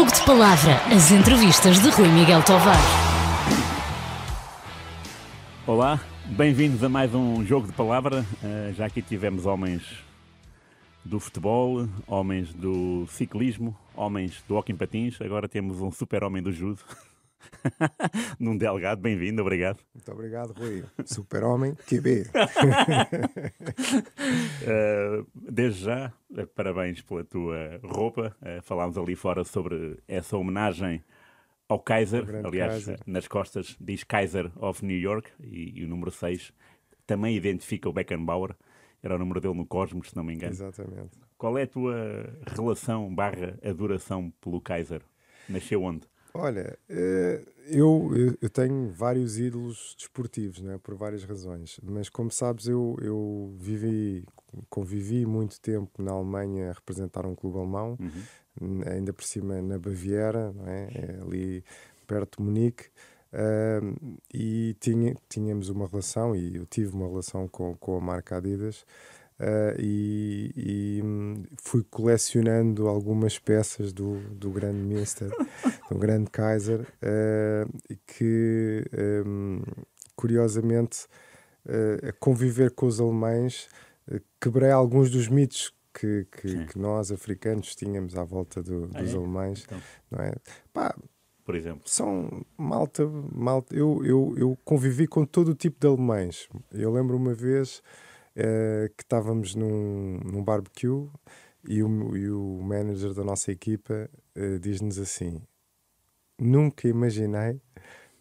Jogo de Palavra, as entrevistas de Rui Miguel Tovar. Olá, bem-vindos a mais um Jogo de Palavra. Uh, já aqui tivemos homens do futebol, homens do ciclismo, homens do hockey patins. Agora temos um super-homem do judo. Num Delgado, bem-vindo, obrigado. Muito obrigado, Rui. Super-homem, QB. uh, desde já, eh, parabéns pela tua roupa. Uh, falámos ali fora sobre essa homenagem ao Kaiser. Aliás, Kaiser. nas costas diz Kaiser of New York e, e o número 6 também identifica o Beckenbauer. Era o número dele no Cosmos, se não me engano. Exatamente. Qual é a tua relação barra adoração pelo Kaiser? Nasceu onde? Olha, eh, eu, eu tenho vários ídolos desportivos, né, por várias razões. Mas como sabes, eu, eu vivi, convivi muito tempo na Alemanha a representar um clube alemão, uhum. ainda por cima na Baviera, é? é? ali perto de Munique. Uh, e tinha, tínhamos uma relação, e eu tive uma relação com, com a marca Adidas, Uh, e, e um, fui colecionando algumas peças do, do grande Minster, do grande Kaiser, uh, que um, curiosamente uh, a conviver com os alemães quebrei alguns dos mitos que, que, que, nós africanos tínhamos à volta do, ah, dos é? alemães, então. não é? Pá, por exemplo? São malta, malta. Eu, eu, eu convivi com todo o tipo de alemães. Eu lembro uma vez uh, que estávamos num, num barbecue e o, e o manager da nossa equipa uh, diz-nos assim: Nunca imaginei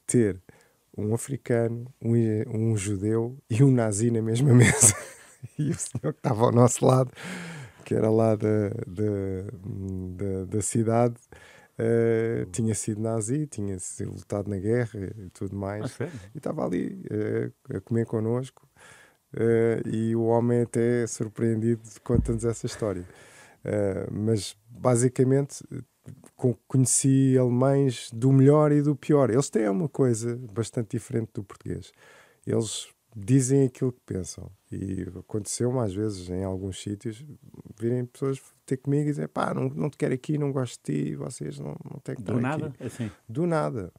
ter um africano, um, um judeu e um nazi na mesma mesa. e o senhor que estava ao nosso lado, que era lá da, da, da, da cidade, Uh, tinha sido nazi, tinha lutado na guerra e tudo mais. Ah, e estava ali uh, a comer connosco. Uh, e o homem até é surpreendido conta-nos essa história. Uh, mas basicamente conheci alemães do melhor e do pior. Eles têm uma coisa bastante diferente do português. Eles dizem aquilo que pensam. E aconteceu-me às vezes em alguns sítios virem pessoas ter comigo e dizer pá, não, não te quero aqui, não gosto de ti, vocês não, não têm que Do nada? Aqui. Assim. Do nada.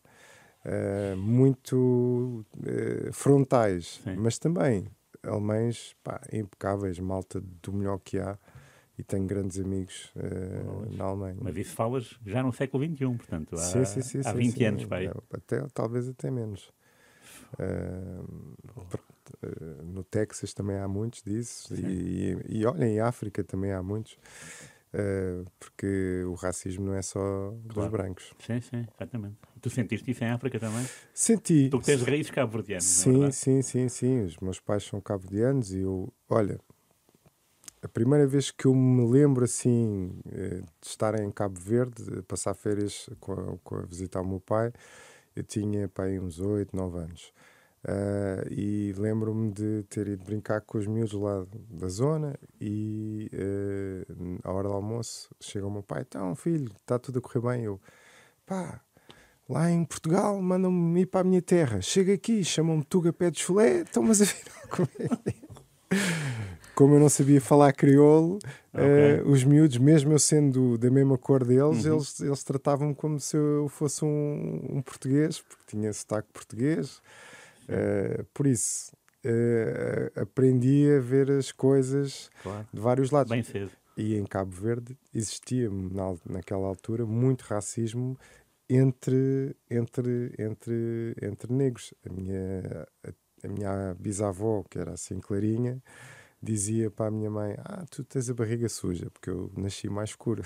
Uh, muito uh, frontais, Sim. mas também alemães pá, impecáveis, malta do melhor que há e tenho grandes amigos uh, na Alemanha. Mas isso falas já no século XXI, portanto, há, sim, sim, sim, há 20 anos. Pai. É, até, talvez até menos. Uh, uh, no Texas também há muitos disso, e, e, e olha, em África também há muitos. Uh, porque o racismo não é só claro. dos brancos. Sim, sim, exatamente. Tu sentiste isso em África também? Senti. Tu tens raízes cabo-verdianas, Sim, é sim, sim, sim. Os meus pais são cabo-verdianos e eu, olha, a primeira vez que eu me lembro assim eh, de estar em Cabo Verde, passar férias com a, com a visitar o meu pai, eu tinha pai uns 8, 9 anos. Uh, e lembro-me de ter ido brincar com os miúdos lá da zona e uh, à hora do almoço chega o meu pai, então filho, está tudo a correr bem? Eu, pá, lá em Portugal mandam-me ir para a minha terra, chega aqui, chamam-me Tuga Pé de Chulé, então mas afinal como é como eu não sabia falar crioulo, okay. uh, os miúdos, mesmo eu sendo da mesma cor deles, uhum. eles, eles tratavam-me como se eu fosse um, um português, porque tinha sotaque português. Uh, por isso, uh, aprendi a ver as coisas claro. de vários lados. Bem cedo. E em Cabo Verde existia, na, naquela altura, muito racismo entre, entre, entre, entre negros. A minha, a, a minha bisavó, que era assim clarinha, dizia para a minha mãe: Ah, tu tens a barriga suja, porque eu nasci mais escuro.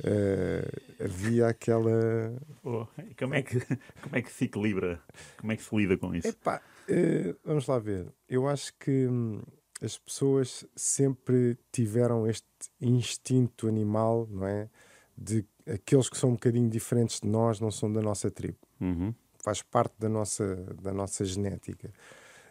Uh, havia aquela. Oh, como, é que, como é que se equilibra? Como é que se lida com isso? Epá, uh, vamos lá ver. Eu acho que hum, as pessoas sempre tiveram este instinto animal, não é? De aqueles que são um bocadinho diferentes de nós não são da nossa tribo. Uhum. Faz parte da nossa, da nossa genética.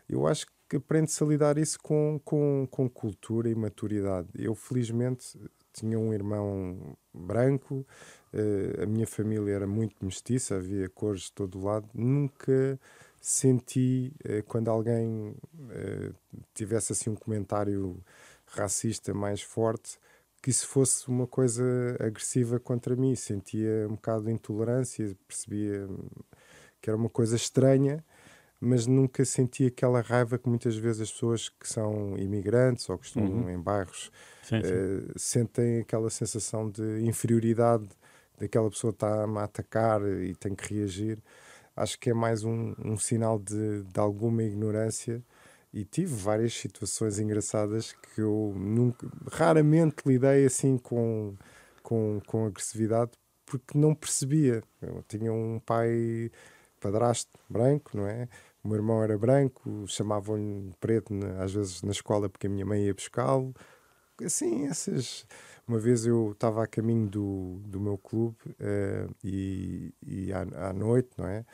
Eu acho que aprende-se a lidar isso com, com, com cultura e maturidade. Eu, felizmente, tinha um irmão branco, uh, a minha família era muito mestiça, havia cores de todo lado. Nunca senti, uh, quando alguém uh, tivesse assim um comentário racista mais forte, que isso fosse uma coisa agressiva contra mim. Sentia um bocado de intolerância, percebia que era uma coisa estranha, mas nunca senti aquela raiva que muitas vezes as pessoas que são imigrantes ou que estão uhum. em bairros sim, sim. Uh, sentem aquela sensação de inferioridade daquela pessoa está-me a atacar e tem que reagir. Acho que é mais um, um sinal de, de alguma ignorância e tive várias situações engraçadas que eu nunca, raramente lidei assim com, com, com agressividade porque não percebia. Eu tinha um pai padrasto branco, não é? O meu irmão era branco, chamavam-lhe preto às vezes na escola porque a minha mãe ia buscá-lo. Assim, essas. Uma vez eu estava a caminho do, do meu clube uh, e, e à, à, noite, não é?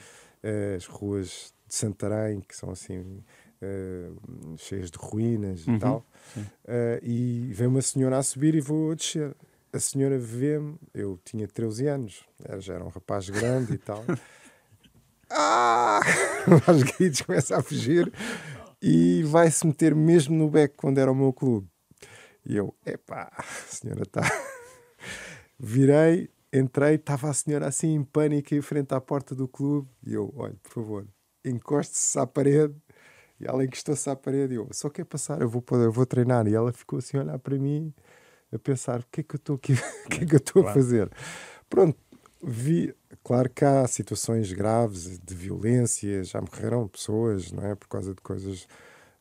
Uh, as ruas de Santarém, que são assim uh, cheias de ruínas uhum, e tal. Uh, e vem uma senhora a subir e vou a descer. A senhora vê-me, eu tinha 13 anos, já era um rapaz grande e tal. ah! Aos gritos começa a fugir e vai-se meter mesmo no beco quando era o meu clube. E eu, epá, a senhora está. Virei, entrei, estava a senhora assim em pânico em frente à porta do clube. E eu, olha, por favor, encoste-se à parede e ela encostou-se à parede e eu, só quer passar, eu vou, eu vou treinar. E ela ficou assim a olhar para mim, a pensar, o que é que eu estou aqui, o que é que eu estou a fazer? Pronto, vi, claro que há situações graves de violência, já morreram pessoas, não é? Por causa de coisas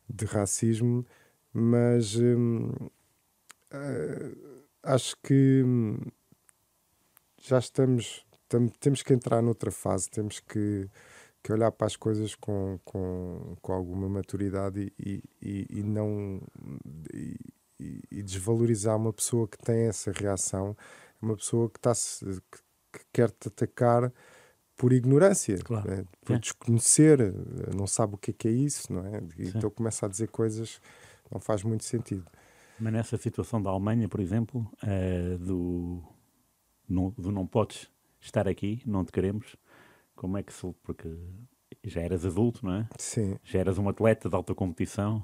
de racismo, mas hum, uh, acho que hum, já estamos, tam, temos que entrar noutra fase, temos que que olhar para as coisas com, com, com alguma maturidade e, e, e não e, e, desvalorizar uma pessoa que tem essa reação, uma pessoa que, está que, que quer te atacar por ignorância, claro. né? por é. desconhecer, não sabe o que é, que é isso, não é? Então começa a dizer coisas que não faz muito sentido. Mas nessa situação da Alemanha, por exemplo, é, do, não, do não podes estar aqui, não te queremos, como é que se. Porque já eras adulto, não é? Sim. Já eras um atleta de alta competição,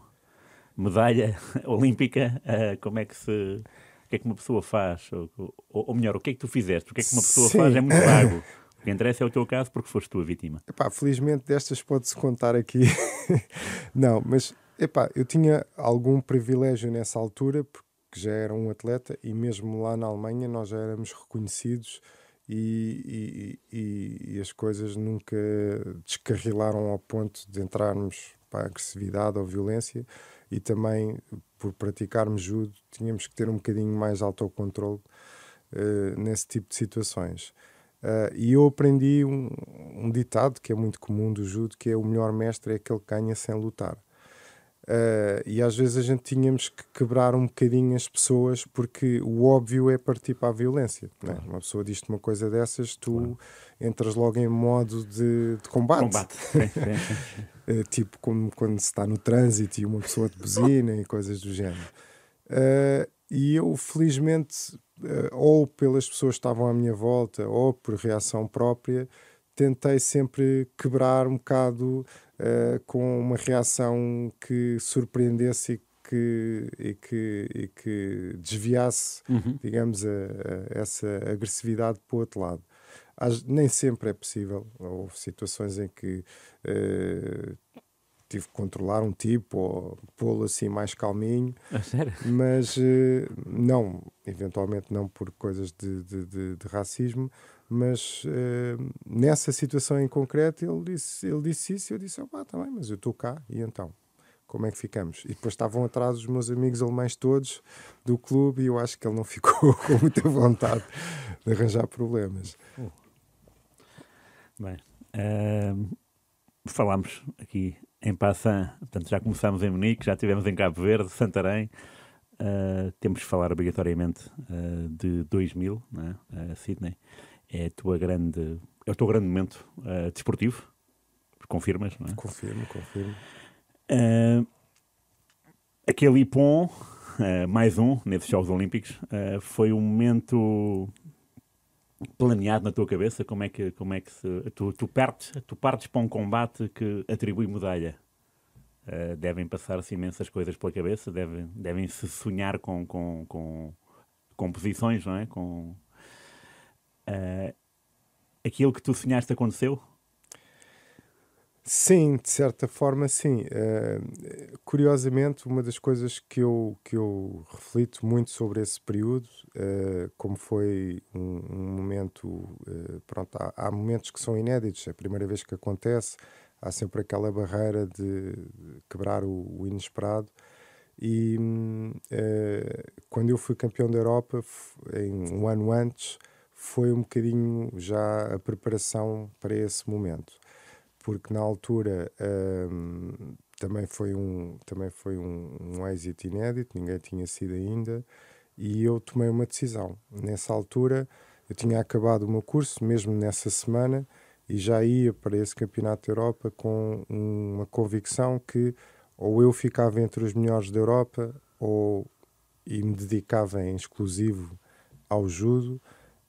medalha olímpica, uh, como é que se. O que é que uma pessoa faz? Ou, ou, melhor, o que é que tu fizeste? O que é que uma pessoa Sim. faz é muito vago. O que interessa é o teu caso porque foste tu a vítima. Epá, felizmente destas pode-se contar aqui. não, mas epá, eu tinha algum privilégio nessa altura porque já era um atleta e mesmo lá na Alemanha nós já éramos reconhecidos e, e, e, as coisas nunca descarrilaram ao ponto de entrarmos para a agressividade ou violência e também por praticarmos judo tínhamos que ter um bocadinho mais autocontrole uh, nesse tipo de situações. Uh, e eu aprendi um, um, ditado que é muito comum do judo, que é o melhor mestre é aquele que ganha sem lutar. Uh, e às vezes a gente tínhamos que quebrar um bocadinho as pessoas porque o óbvio é partir para a violência. Claro. Né? Uma pessoa diz-te uma coisa dessas, tu claro. entras logo em modo de, de combate. combate. uh, tipo como quando se está no trânsito e uma pessoa te buzina e coisas do género. Uh, e eu, felizmente, ou pelas pessoas que estavam à minha volta, ou por reação própria, tentei sempre quebrar um bocado uh, com uma reação que surpreendesse e que, e que, e que desviasse, uhum. digamos, a, a essa agressividade para o outro lado. As, nem sempre é possível. Houve situações em que uh, tive que controlar um tipo ou pô-lo assim mais calminho. Ah, sério? Mas uh, não, eventualmente não por coisas de, de, de, de racismo, mas uh, nessa situação em concreto ele disse, ele disse isso e eu disse, opá, tá bem, mas eu estou cá, e então? Como é que ficamos? E depois estavam atrás os meus amigos alemães todos do clube e eu acho que ele não ficou com muita vontade de arranjar problemas. Uh. Bem, uh, falámos aqui em Passan, portanto já começámos em Munique, já estivemos em Cabo Verde, Santarém, uh, temos de falar obrigatoriamente uh, de 2000, né? Sydney é, a tua grande, é o teu grande momento uh, desportivo. Confirmas, não é? Confirmo, confirmo. Uh, aquele Ipon, uh, mais um nesses Jogos Olímpicos, foi um momento planeado na tua cabeça? Como é que, como é que se, tu, tu, partes, tu partes para um combate que atribui medalha? Uh, devem passar-se imensas coisas pela cabeça, devem, devem se sonhar com, com, com, com posições, não é? Com, uh, aquilo que tu sonhaste aconteceu? Sim, de certa forma, sim. Uh, curiosamente, uma das coisas que eu, que eu reflito muito sobre esse período, uh, como foi um, um momento. Uh, pronto, há, há, momentos que são inéditos, é a primeira vez que acontece, há sempre aquela barreira de quebrar o, o inesperado. E quando eu fui campeão da Europa, em um ano antes, foi um bocadinho já a preparação para esse momento. Porque na altura um, também foi um também foi um, um êxito inédito ninguém tinha sido ainda e eu tomei uma decisão. Nessa altura eu tinha acabado o meu curso mesmo nessa semana e já ia para esse campeonato da Europa com uma convicção que ou eu ficava entre os melhores da Europa ou e me dedicava em exclusivo ao judo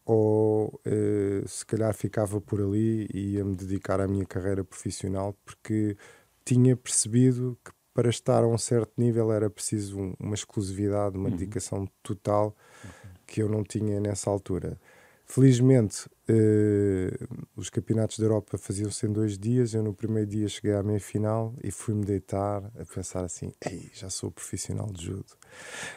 ou uh, se calhar ficava por ali e ia me dedicar à minha carreira profissional porque tinha percebido que para estar a um certo nível era preciso um, uma exclusividade, uma uhum. dedicação total que eu não tinha nessa altura. Felizmente, uh, os campeonatos da Europa faziam-se em dois dias. Eu, no primeiro dia, cheguei à meia final e fui-me deitar a pensar assim: Ei, já sou profissional de judo.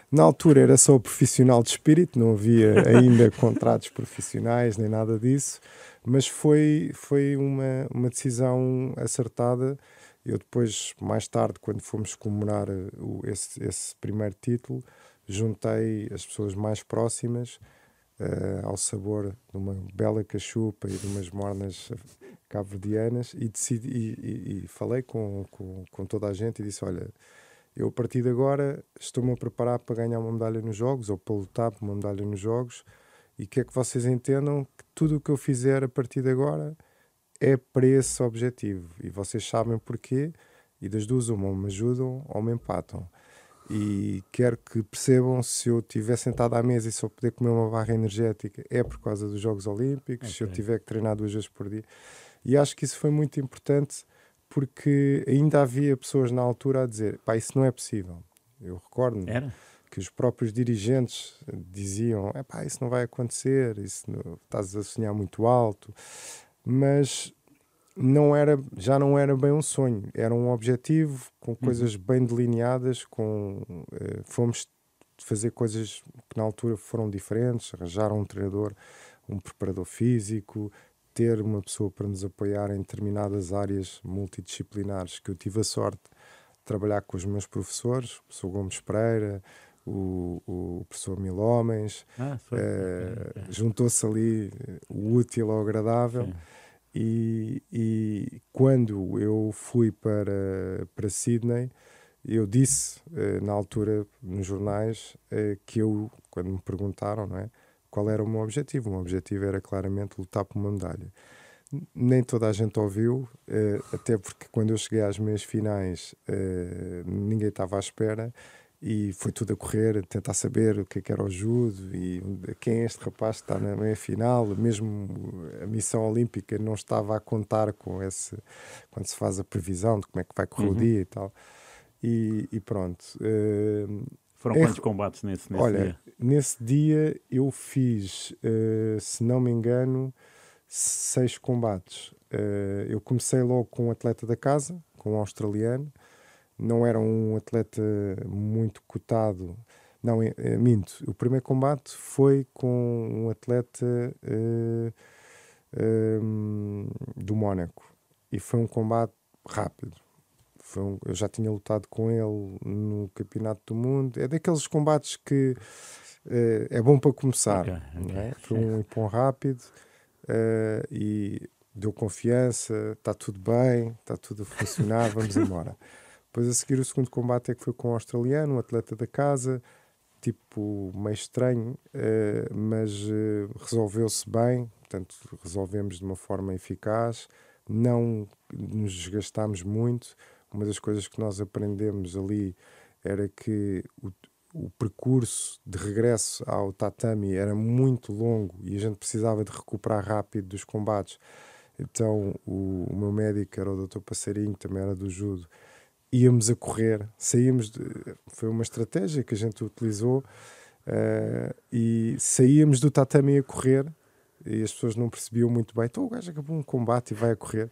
Na altura era só profissional de espírito, não havia ainda contratos profissionais nem nada disso, mas foi, foi uma, uma decisão acertada. Eu, depois, mais tarde, quando fomos comemorar o, esse, esse primeiro título, juntei as pessoas mais próximas uh, ao sabor de uma bela cachupa e de umas mornas cabo-verdianas e, e, e, e falei com, com, com, toda a gente e disse, olha, eu a partir de agora estou-me a preparar para ganhar uma medalha nos Jogos ou para lutar por uma medalha nos Jogos e quer que vocês entendam que tudo o que eu fizer a partir de agora é para esse objetivo. E vocês sabem porquê e das duas uma, ou me ajudam ou me empatam e quero que percebam se eu estiver sentado à mesa e só poder comer uma barra energética é por causa dos Jogos Olímpicos, okay. se eu tiver que treinar duas vezes por dia. E acho que isso foi muito importante porque ainda havia pessoas na altura a dizer: pá, isso não é possível. Eu recordo que os próprios dirigentes diziam: é pá, isso não vai acontecer, isso não, estás a sonhar muito alto. Mas não era, já não era bem um sonho, era um objetivo com uhum. coisas bem delineadas, com uh, fomos fazer coisas que na altura foram diferentes, arranjar um treinador, um preparador físico, ter uma pessoa para nos apoiar em determinadas áreas multidisciplinares que eu tive a sorte de trabalhar com os meus professores, o professor Gomes Pereira, o, o professor Mil Homens, ah, uh, juntou-se ali o útil ao agradável. E, e quando eu fui para, para Sydney, eu disse eh, na altura nos jornais eh, que eu, quando me perguntaram não é, qual era o meu objetivo, o meu objetivo era claramente lutar por uma medalha. Nem toda a gente ouviu, eh, até porque quando eu cheguei às meias finais ninguém estava à espera e foi tudo a correr, a tentar saber o que, é que era o judo e quem é este rapaz que está na meia final. Mesmo a missão olímpica não estava a contar com esse, quando se faz a previsão de como é que vai correr uhum. o dia e tal. E, e pronto. Uh, Foram quantos combates nesse, nesse olha, dia? Nesse dia eu fiz, uh, se não me engano, seis combates. Uh, eu comecei logo com um atleta da casa, com um australiano não era um atleta muito cotado. Não, é, é, minto. O primeiro combate foi com um atleta uh, do Mónaco e foi um combate rápido. Foi um, eu já tinha lutado com ele no Campeonato do Mundo. É daqueles combates que uh, é bom para começar. Okay, okay. É? Foi um impão rápido uh, e deu confiança. Está tudo bem, está tudo a funcionar, vamos embora. Depois a seguir o segundo combate é que foi com o australiano, um atleta da casa, tipo meio estranho, uh, mas uh, resolveu-se bem, portanto resolvemos de uma forma eficaz, não nos desgastámos muito. Uma das coisas que nós aprendemos ali era que o, o percurso de regresso ao tatami era muito longo e a gente precisava de recuperar rápido dos combates. Então o, o meu médico era o Dr. Passarinho, também era do judo, íamos a correr, saímos de, foi uma estratégia que a gente utilizou uh, e saíamos do tatame a correr e as pessoas não percebiam muito bem. Então o gajo acabou um combate e vai a correr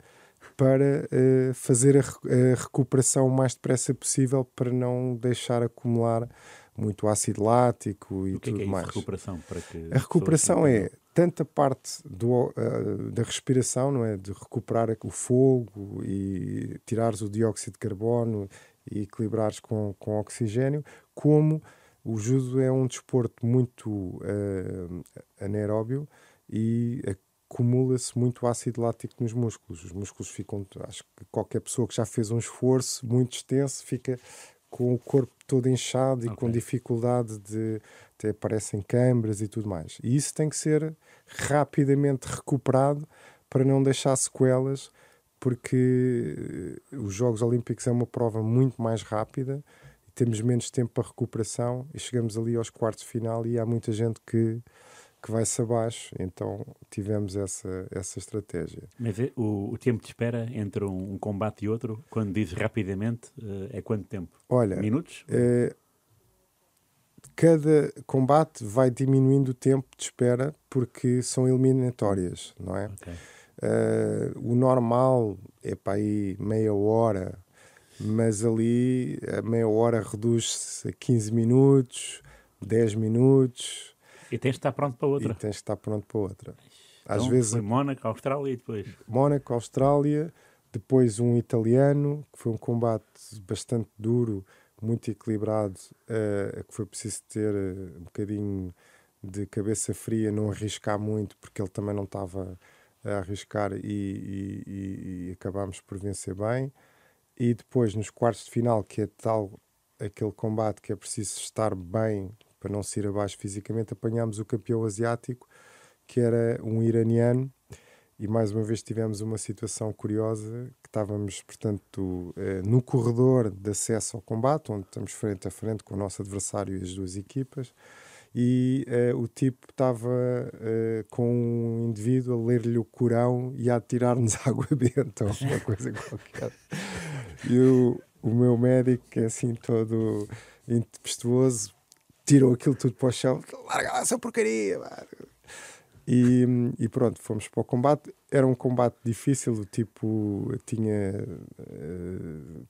para uh, fazer a, a, recuperação o mais depressa possível para não deixar acumular muito ácido lático e o que tudo é que é mais. recuperação para que a recuperação é tanto a parte do, uh, da respiração, não é, de recuperar o fogo e tirares o dióxido de carbono e equilibrares com, com oxigênio, como o judo é um desporto muito uh, anaeróbio e acumula-se muito ácido lático nos músculos. Os músculos ficam, acho que qualquer pessoa que já fez um esforço muito extenso fica com o corpo todo inchado e okay. com dificuldade de até aparecem câimbras e tudo mais. E isso tem que ser rapidamente recuperado para não deixar sequelas, porque eh, os Jogos Olímpicos é uma prova muito mais rápida e temos menos tempo para recuperação e chegamos ali aos quartos de final e há muita gente que que vai-se abaixo. Então tivemos essa, essa estratégia. Mas é, o, o tempo de espera entre um, um, combate e outro, quando dizes rapidamente, uh, é quanto tempo? Olha, Minutos? É, cada combate vai diminuindo o tempo de espera porque são eliminatórias, não é? Okay. Uh, o normal é para aí meia hora, mas ali a meia hora reduz-se a 15 minutos, 10 minutos, e tens de estar pronto para outra. E tens de estar pronto para outra. Às então, vezes. Foi Mónaco, Austrália e depois. Mónaco, Austrália, depois um italiano, que foi um combate bastante duro, muito equilibrado, uh, que foi preciso ter uh, um bocadinho de cabeça fria, não arriscar muito, porque ele também não estava a arriscar e, e, e, e acabámos por vencer bem. E depois, nos quartos de final, que é tal aquele combate que é preciso estar bem para não se ir abaixo fisicamente, apanhámos o campeão asiático, que era um iraniano, e mais uma vez tivemos uma situação curiosa, que estávamos, portanto, eh, no corredor de acesso ao combate, onde estamos frente a frente com o nosso adversário e as duas equipas, e uh, o tipo estava uh, com um indivíduo a ler-lhe o Corão e a tirar-nos água benta ou uma coisa qualquer. E o, o meu médico, é assim todo impetuoso, tirou aquilo tudo para o chão, larga essa porcaria, E, e, pronto, fomos para o combate. Era um combate difícil, tipo tinha, uh,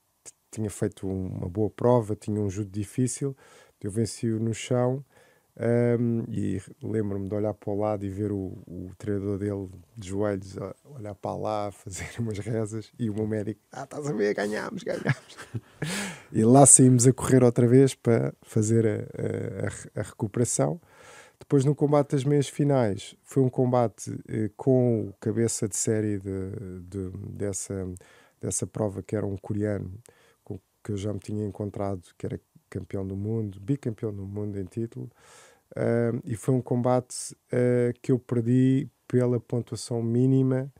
tinha feito uma boa prova, tinha um judo difícil. Eu venci-o no chão um, e lembro-me de olhar para o lado e ver o, o treinador dele de joelhos, olhar para lá, fazer umas rezas e o meu médico, ah, estás a ver, ganhámos, ganhámos. e lá saímos a correr outra vez para fazer a, a, a recuperação. Depois, no combate das meias finais, foi um combate eh, com o cabeça de série de, de, dessa, dessa prova, que era um coreano, com, que eu já me tinha encontrado, que era campeão do mundo, bicampeão do mundo em título, uh, e foi um combate uh, que eu perdi pela pontuação mínima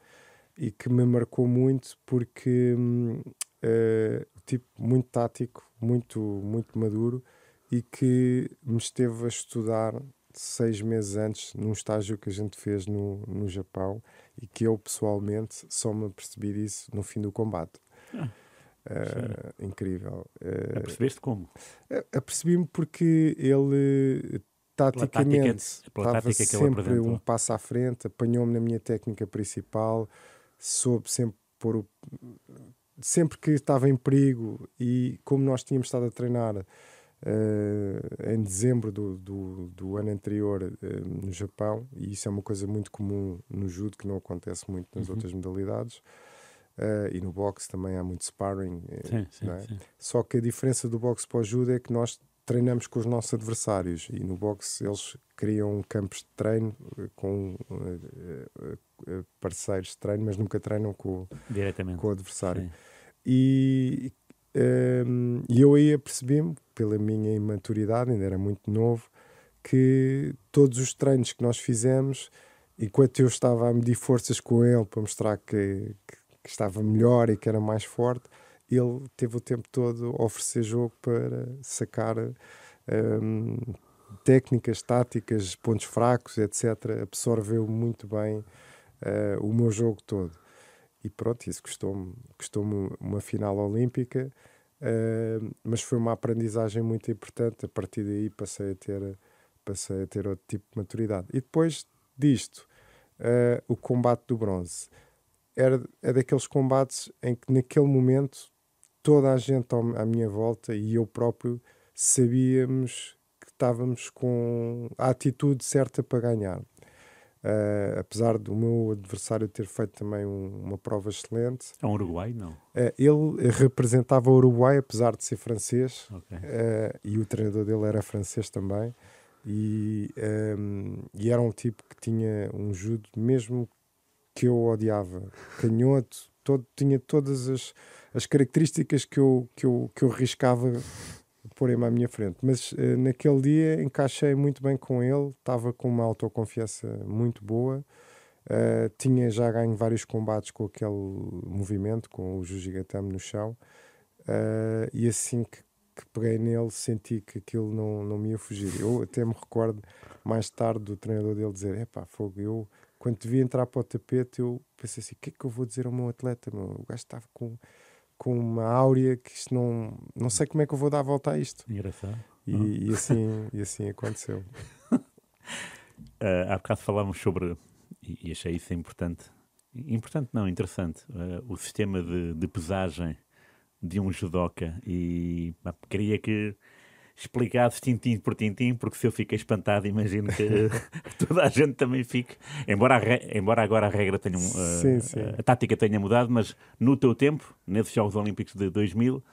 e que me marcou muito porque uh, tipo muito tático, muito muito maduro e que me esteve a estudar seis meses antes num estágio que a gente fez no, no Japão e que eu pessoalmente só me percebi disso no fim do combate. Ah. Uh, incrível. Uh, Apercebeste como? Apercebi-me porque ele taticamente estava sempre um passo à frente, apanhou-me na minha técnica principal, soube sempre pôr o. Sempre que estava em perigo e como nós tínhamos estado a treinar uh, em dezembro do, do, do ano anterior uh, no Japão, e isso é uma coisa muito comum no judo, que não acontece muito nas uhum. outras modalidades, Uh, e no boxe também há muito sparring. Sim, sim, é? sim. Só que a diferença do boxe para o judo é que nós treinamos com os nossos adversários e no boxe eles criam campos de treino com parceiros de treino, mas nunca treinam com, com o adversário. E, e eu aí apercebi-me, pela minha imaturidade, ainda era muito novo, que todos os treinos que nós fizemos, enquanto eu estava a medir forças com ele para mostrar que, que que estava melhor e que era mais forte, ele teve o tempo todo a oferecer jogo para sacar um, técnicas, táticas, pontos fracos, etc. Absorveu muito bem uh, o meu jogo todo. E pronto, isso custou-me custou uma final olímpica, uh, mas foi uma aprendizagem muito importante. A partir daí passei a ter passei a ter outro tipo de maturidade. E depois disto, uh, o combate do bronze era, é daqueles combates em que naquele momento toda a gente à minha volta e eu próprio sabíamos que estávamos com a atitude certa para ganhar. Uh, apesar do meu adversário ter feito também um, uma prova excelente. É um Uruguai, não? Uh, ele representava o Uruguai, apesar de ser francês, okay. uh, e o treinador dele era francês também. E, um, e, era um tipo que tinha um judo mesmo que eu odiava, canhoto, todo, tinha todas as, as características que eu, que eu, que eu riscava porem-me à minha frente. Mas uh, naquele dia encaixei muito bem com ele, estava com uma autoconfiança muito boa. Uh, tinha já ganho vários combates com aquele movimento, com o Jujigatame no chão, uh, e assim que, que, peguei nele, senti que aquilo não, não me ia fugir. Eu até me recordo mais tarde do treinador dele dizer: Epá, fogo, eu quando te vi entrar para o tapete, eu pensei assim: o que é que eu vou dizer ao meu atleta? Meu? O gajo estava com com uma áurea que isto não. Não sei como é que eu vou dar a volta a isto. Engraçado. E, oh. e assim, e assim aconteceu. uh, há bocado falávamos sobre, e achei isso importante, importante não, interessante, uh, o sistema de, de, pesagem de um judoca e queria que explicado tintim por tintim, porque se eu fiquei espantado, imagino que toda a gente também fique. Embora, embora agora a regra tenha. Uh, sim, sim. A tática tenha mudado, mas no teu tempo, nesses Jogos Olímpicos de 2000.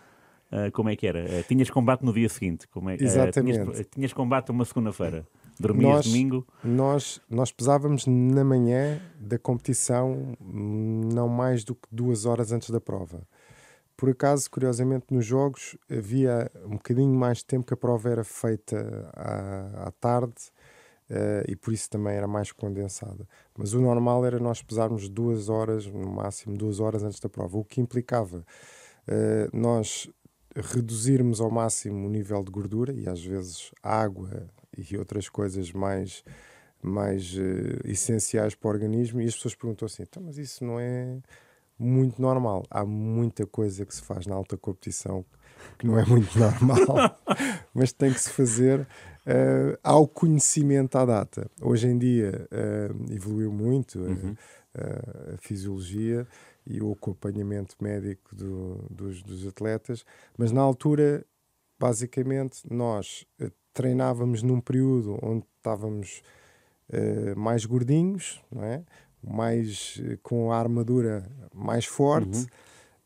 Uh, como é que era? Uh, tinhas combate no dia seguinte? Como é, Exatamente. Tinhas, tinhas, combate uma segunda-feira? Dormias nós, domingo? Nós, nós pesávamos na manhã da competição não mais do que duas horas antes da prova. Por acaso, curiosamente, nos jogos havia um bocadinho mais de tempo que a prova era feita à, à tarde uh, e por isso também era mais condensada. Mas o normal era nós pesarmos duas horas, no máximo duas horas antes da prova, o que implicava uh, nós reduzirmos ao máximo o nível de gordura e às vezes água e outras coisas mais mais uh, essenciais para o organismo e as pessoas perguntam assim, então, mas isso não é muito normal. Há muita coisa que se faz na alta competição que não é muito normal, mas tem que se fazer uh, ao conhecimento à data. Hoje em dia uh, evoluiu muito uhum. uh, a fisiologia e o acompanhamento médico do, dos, dos, atletas, mas na altura, basicamente, nós treinávamos num período onde estávamos mais gordinhos, não é? Mais com a armadura mais forte. Uhum.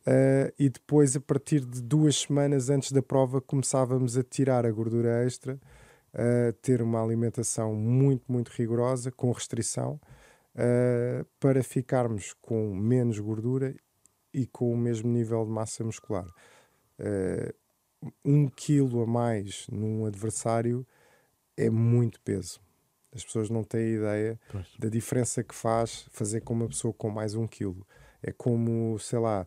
Uh, e depois, a partir de duas semanas antes da prova, começávamos a tirar a gordura extra, a uh, ter uma alimentação muito, muito rigorosa, com restrição, uh, para ficarmos com menos gordura e com o mesmo nível de massa muscular. um quilo a mais num adversário é muito peso. As pessoas não têm ideia pois. da diferença que faz fazer com uma pessoa com mais um quilo. É como, sei lá,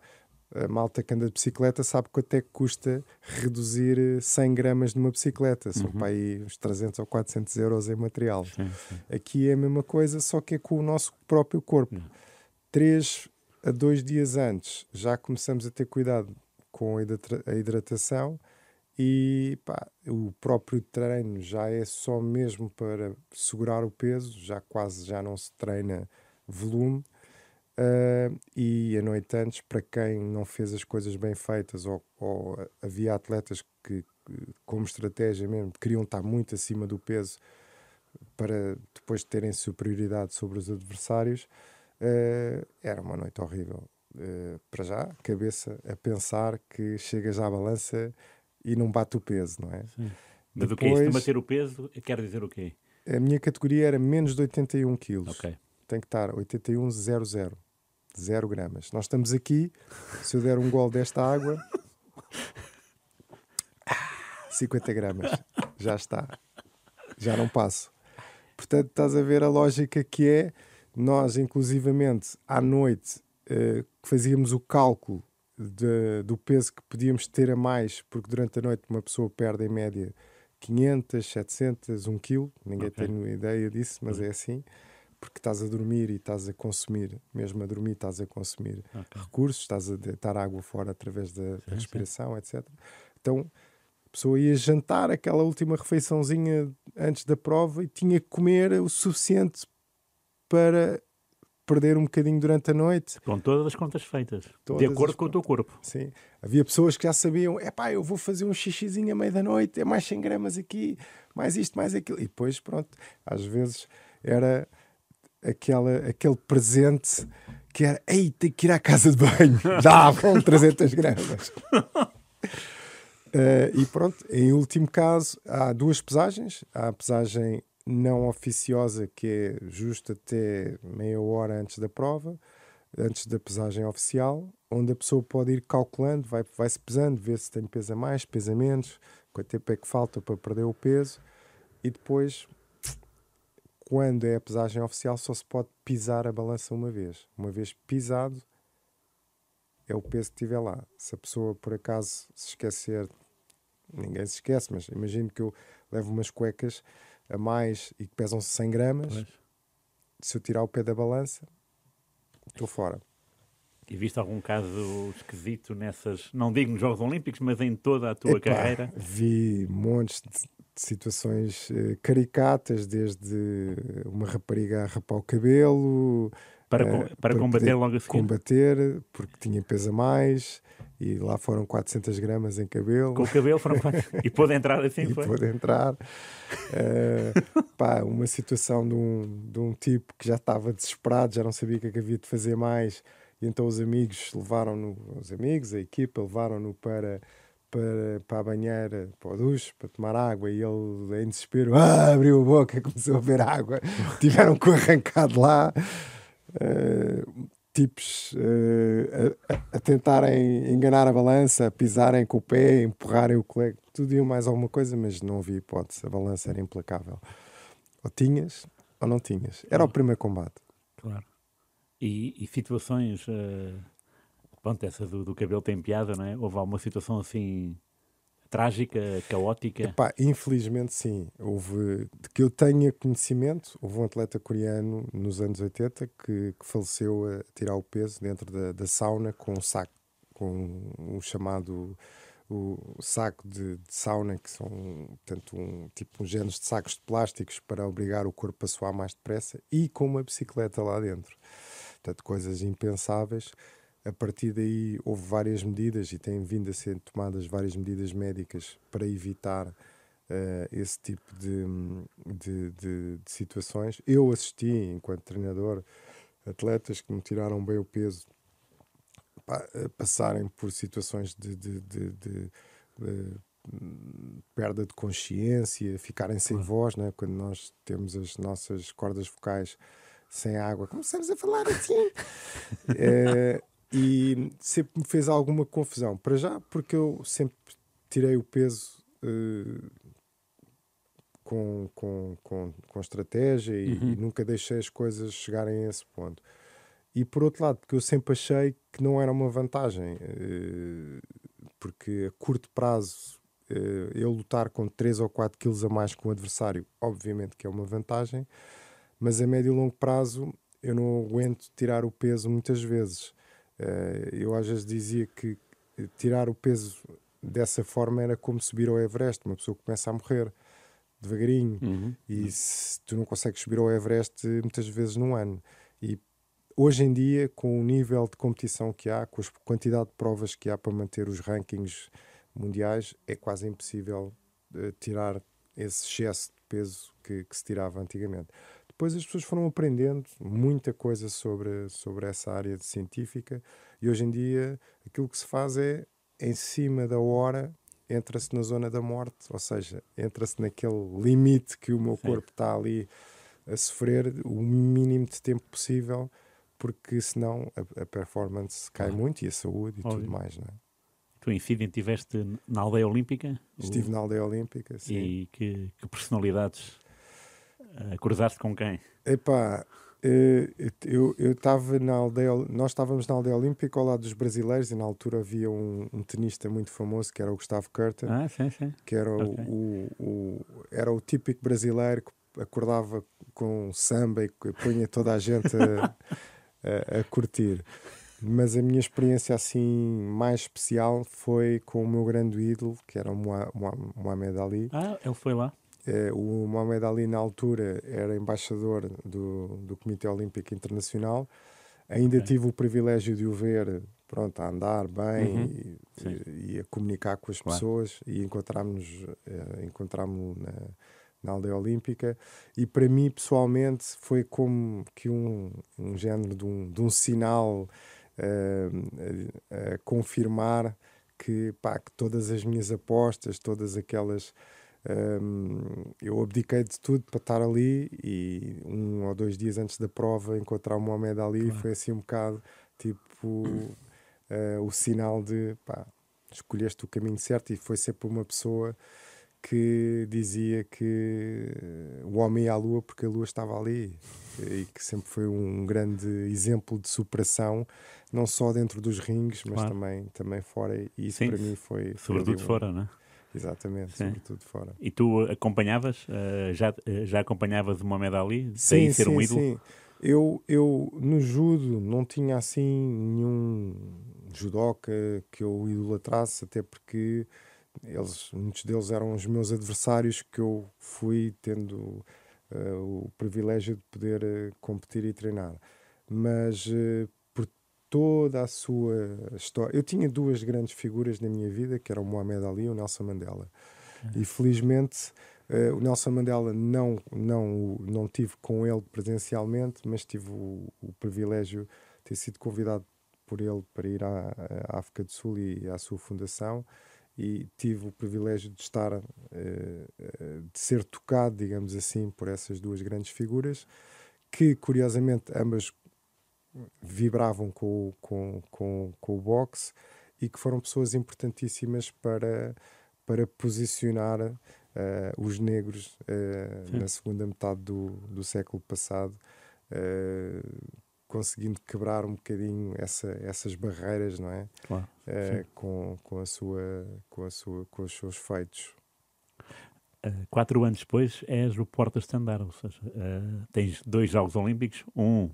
a malta que anda de bicicleta sabe quanto é que custa reduzir 100 gramas numa bicicleta. São uhum. para aí uns 300 ou 400 euros em material. Sim, sim. Aqui é a mesma coisa, só que é com o nosso próprio corpo. Uhum. Três a dois dias antes já começamos a ter cuidado com a hidratação e pá, o próprio treino já é só mesmo para segurar o peso, já quase já não se treina volume. Uh, e a noite antes, para quem não fez as coisas bem feitas, ou, ou havia atletas que, como estratégia mesmo, queriam estar muito acima do peso para depois terem superioridade sobre os adversários, uh, era uma noite horrível. Uh, para já, cabeça a pensar que chegas à balança e não bate o peso, não é? Sim. Mas Depois, o que é Bater o peso quer dizer o quê? A minha categoria era menos de 81 quilos. Ok. Tem que estar 81,00. 0 gramas. Nós estamos aqui, se eu der um gol desta água, 50 gramas. Já está. Já não passo. Portanto, estás a ver a lógica que é, nós, inclusivamente, à noite, uh, fazíamos o cálculo de, do peso que podíamos ter a mais, porque durante a noite uma pessoa perde em média 500, 700, 1 kg, ninguém okay. tem ideia disso, mas é assim, porque estás a dormir e estás a consumir, mesmo a dormir, estás a consumir okay. recursos, estás a deitar água fora através da sim, respiração, sim. etc. Então, a pessoa ia jantar aquela última refeiçãozinha antes da prova e tinha que comer o suficiente para perder um bocadinho durante a noite. Com todas as contas feitas, todas de acordo com o teu corpo. Sim. Havia pessoas que já sabiam, é pá, eu vou fazer um xixizinho à meia da noite, é mais 100 gramas aqui, mais isto, mais aquilo. E depois, pronto, às vezes era aquela, aquele presente que era, ei, tem que ir à casa de banho, já vão 300 gramas. Uh, e pronto, em último caso, há duas pesagens. Há a pesagem não oficiosa, que é justo até meia hora antes da prova, antes da pesagem oficial, onde a pessoa pode ir calculando, vai, vai-se pesando, ver se tem peso a mais, peso a menos, quanto tempo é que falta para perder o peso, e depois, quando é a pesagem oficial, só se pode pisar a balança uma vez. Uma vez pisado, é o peso que tiver lá. Se a pessoa por acaso se esquecer, ninguém se esquece, mas imagino que eu levo umas cuecas a mais e que pesam 100 gramas, pois. se eu tirar o pé da balança, estou fora. E viste algum caso esquisito nessas, não digo nos Jogos Olímpicos, mas em toda a tua Epá, carreira? Vi montes de, de situações uh, caricatas, desde uma rapariga a rapar o cabelo. Para, uh, para combater logo a seguir? Combater, porque tinha peso a mais e lá foram 400 gramas em cabelo. Com o cabelo foram E pôde entrar assim, e foi? pôde entrar. Uh, pá, uma situação de um, de um tipo que já estava desesperado, já não sabia o que, é que havia de fazer mais, e então os amigos levaram-no, os amigos, a equipa, levaram-no para, para, para a banheira, para o duche, para tomar água, e ele, em desespero, ah, abriu a boca, começou a beber água, tiveram que arrancar de lá. Uh, tipos uh, a, a, tentarem enganar a balança, a pisarem com o pé, empurrarem o colega, tudo e mais alguma coisa, mas não havia hipótese, a balança era implacável. Ou tinhas ou não tinhas. Era o primeiro combate. Claro. E, e situações, uh, pronto, essa do, do cabelo tem piada, não é? Houve alguma situação assim trágica, caótica? Epá, infelizmente sim. Houve, de que eu tenha conhecimento, houve um atleta coreano nos anos 80 que, que faleceu a tirar o peso dentro da, da sauna com um saco, com o um chamado o saco de, de, sauna, que são portanto, um, tipo uns géneros de sacos de plásticos para obrigar o corpo a suar mais depressa e com uma bicicleta lá dentro. Portanto, coisas impensáveis a partir daí houve várias medidas e têm vindo a ser tomadas várias medidas médicas para evitar uh, esse tipo de, de, de, de, situações. Eu assisti, enquanto treinador, atletas que me tiraram bem o peso pa, passarem por situações de, de perda de consciência, ficarem sem voz, né? quando nós temos as nossas cordas vocais sem água, começamos a falar assim. é, e sempre me fez alguma confusão. Para já, porque eu sempre tirei o peso uh, com, com, com, com estratégia e, uhum. e, nunca deixei as coisas chegarem a esse ponto. E por outro lado, porque eu sempre achei que não era uma vantagem, uh, porque a curto prazo uh, eu lutar com 3 ou 4 quilos a mais com o adversário, obviamente que é uma vantagem, mas a médio e longo prazo eu não aguento tirar o peso muitas vezes. Uh, eu às vezes dizia que tirar o peso dessa forma era como subir ao Everest, uma pessoa começa a morrer devagarinho uhum. e se tu não consegues subir ao Everest muitas vezes num ano. E hoje em dia, com o nível de competição que há, com a quantidade de provas que há para manter os rankings mundiais, é quase impossível uh, tirar esse excesso de peso que, que se tirava antigamente depois as pessoas foram aprendendo muita coisa sobre, sobre essa área científica e hoje em dia aquilo que se faz é, em cima da hora, entra-se na zona da morte, ou seja, entra-se naquele limite que o meu Sim. corpo está ali a sofrer o mínimo de tempo possível, porque senão a, a performance cai ah. muito e a saúde e Óbvio. tudo mais, não é? Tu, em Sydney, estiveste na aldeia olímpica? Estive o... na aldeia olímpica, sim. E que, que personalidades Uh, cruzaste com quem? Epá, eh, eu estava na aldeia, nós estávamos na aldeia olímpica ao lado dos brasileiros e na altura havia um, um tenista muito famoso que era o Gustavo Curtin, ah, sim, sim. que era okay. o, o, o, era o típico brasileiro que acordava com samba e punha toda a gente a, a, a curtir. Mas a minha experiência assim mais especial foi com o meu grande ídolo, que era o Muhammad Ali. Ah, ele foi lá? É, o Muhammad Ali, na altura, era embaixador do, do Comitê Olímpico Internacional. Ainda okay. tive o privilégio de o ver pronto, a andar bem uhum. e, e, a comunicar com as claro. pessoas e encontrarmos uh, encontramos na, na aldeia olímpica e para mim pessoalmente foi como que um, um género de um, de um sinal uh, a, a confirmar que, pá, que todas as minhas apostas, todas aquelas um, eu abdiquei de tudo para estar ali e um ou dois dias antes da prova encontrar o Mohamed Ali claro. foi assim um bocado tipo uh, o sinal de pá, escolheste o caminho certo e foi sempre uma pessoa que dizia que o homem ia à lua porque a lua estava ali e que sempre foi um grande exemplo de superação não só dentro dos rings mas claro. também, também fora e isso Sim, para mim foi sobretudo fora, não é? Exatamente, sim. sobretudo fora. E tu acompanhavas, uh, já, uh, já acompanhavas o Mohamed Ali? Sim, ser sim, um ídolo? sim. Eu, eu no judo não tinha assim nenhum judoca que eu idolatrasse, até porque eles, muitos deles eram os meus adversários que eu fui tendo uh, o privilégio de poder uh, competir e treinar. Mas toda a sua história, eu tinha duas grandes figuras na minha vida, que eram o Muhammad Ali e o Nelson Mandela. E felizmente Uh, o Nelson Mandela não, não, não tive com ele presencialmente, mas tive o, o privilégio de ter sido convidado por ele para ir à, à, África do Sul e à sua fundação e tive o privilégio de estar, uh, de ser tocado, digamos assim, por essas duas grandes figuras que, curiosamente, ambas vibravam com, com, com, com o boxe e que foram pessoas importantíssimas para, para posicionar uh, os negros uh, na segunda metade do, do século passado, uh, conseguindo quebrar um bocadinho essa, essas barreiras, não é? Claro, com, com, a sua, com, a sua, com os seus feitos. quatro anos depois és o porta-estandar, ou seja, tens dois Jogos Olímpicos, um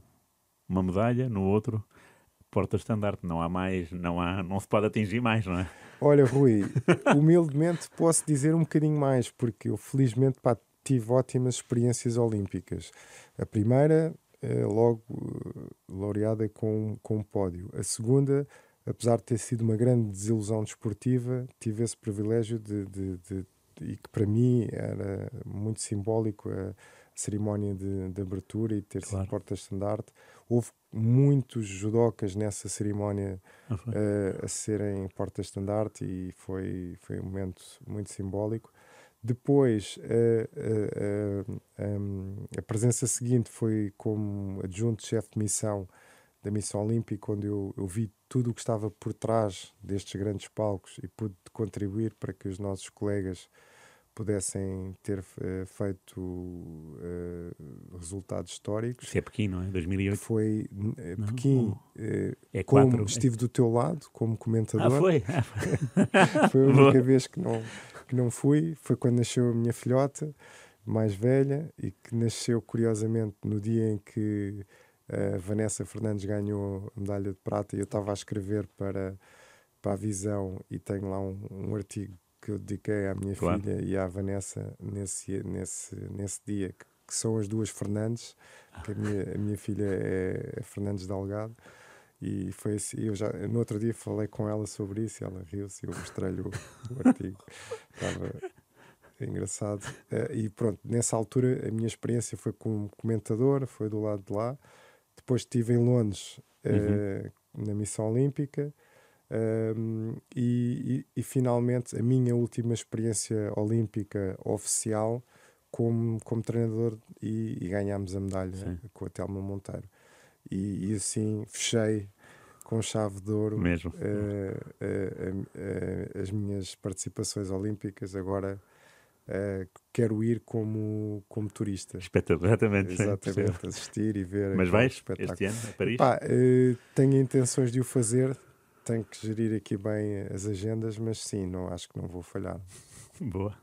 uma medalha, no outro porta-estandarte, não há mais, não, há, não se pode atingir mais, não é? Olha, Rui, humildemente posso dizer um bocadinho mais, porque eu felizmente pá, tive ótimas experiências olímpicas. A primeira, é, logo eh, laureada com, com um pódio. A segunda, apesar de ter sido uma grande desilusão desportiva, tive esse privilégio de, de, de, de e que para mim era muito simbólico a cerimónia de, de abertura e ter claro. sido porta-estandarte. Houve muitos judocas nessa cerimónia ah, uh, a serem porta-estandarte e foi, foi um momento muito simbólico. Depois, uh, uh, um, a presença seguinte foi como adjunto-chefe de missão da Missão Olímpica, onde eu, eu vi tudo o que estava por trás destes grandes palcos e pude contribuir para que os nossos colegas pudessem ter uh, feito uh, resultados históricos. Isso é Pequim, não é? 2008? Foi uh, Pequim. É como quatro, estive é... do teu lado, como comentador. Ah, foi? foi a única vez que não, que não fui. Foi quando nasceu a minha filhota mais velha e que nasceu, curiosamente, no dia em que a Vanessa Fernandes ganhou a medalha de prata e eu estava a escrever para, para a Visão e tenho lá um, um artigo que eu dediquei à minha claro. filha e à Vanessa nesse, nesse, nesse dia, que, que são as duas Fernandes, que a minha, a minha filha é, é Fernandes Delgado. E foi assim, eu já no outro dia falei com ela sobre isso e ela riu-se e eu mostrei-lhe o, o artigo. Estava engraçado. Uh, e pronto, nessa altura a minha experiência foi como comentador, foi do lado de lá. Depois estive em Londres uh, uhum. na Missão Olímpica um, e, e, e, finalmente a minha última experiência olímpica oficial como, como treinador e, e ganhámos a medalha Sim. com a Telma Monteiro. E, assim fechei com chave de ouro Mesmo. Uh, uh, uh, as minhas participações olímpicas. Agora Uh, quero ir como, como turista. Espetador, exatamente. Exatamente, assistir e ver. Mas vais este ano a Paris? Pá, uh, tenho intenções de o fazer tenho que gerir aqui bem as agendas, mas sim, não, acho que não vou falhar. Boa.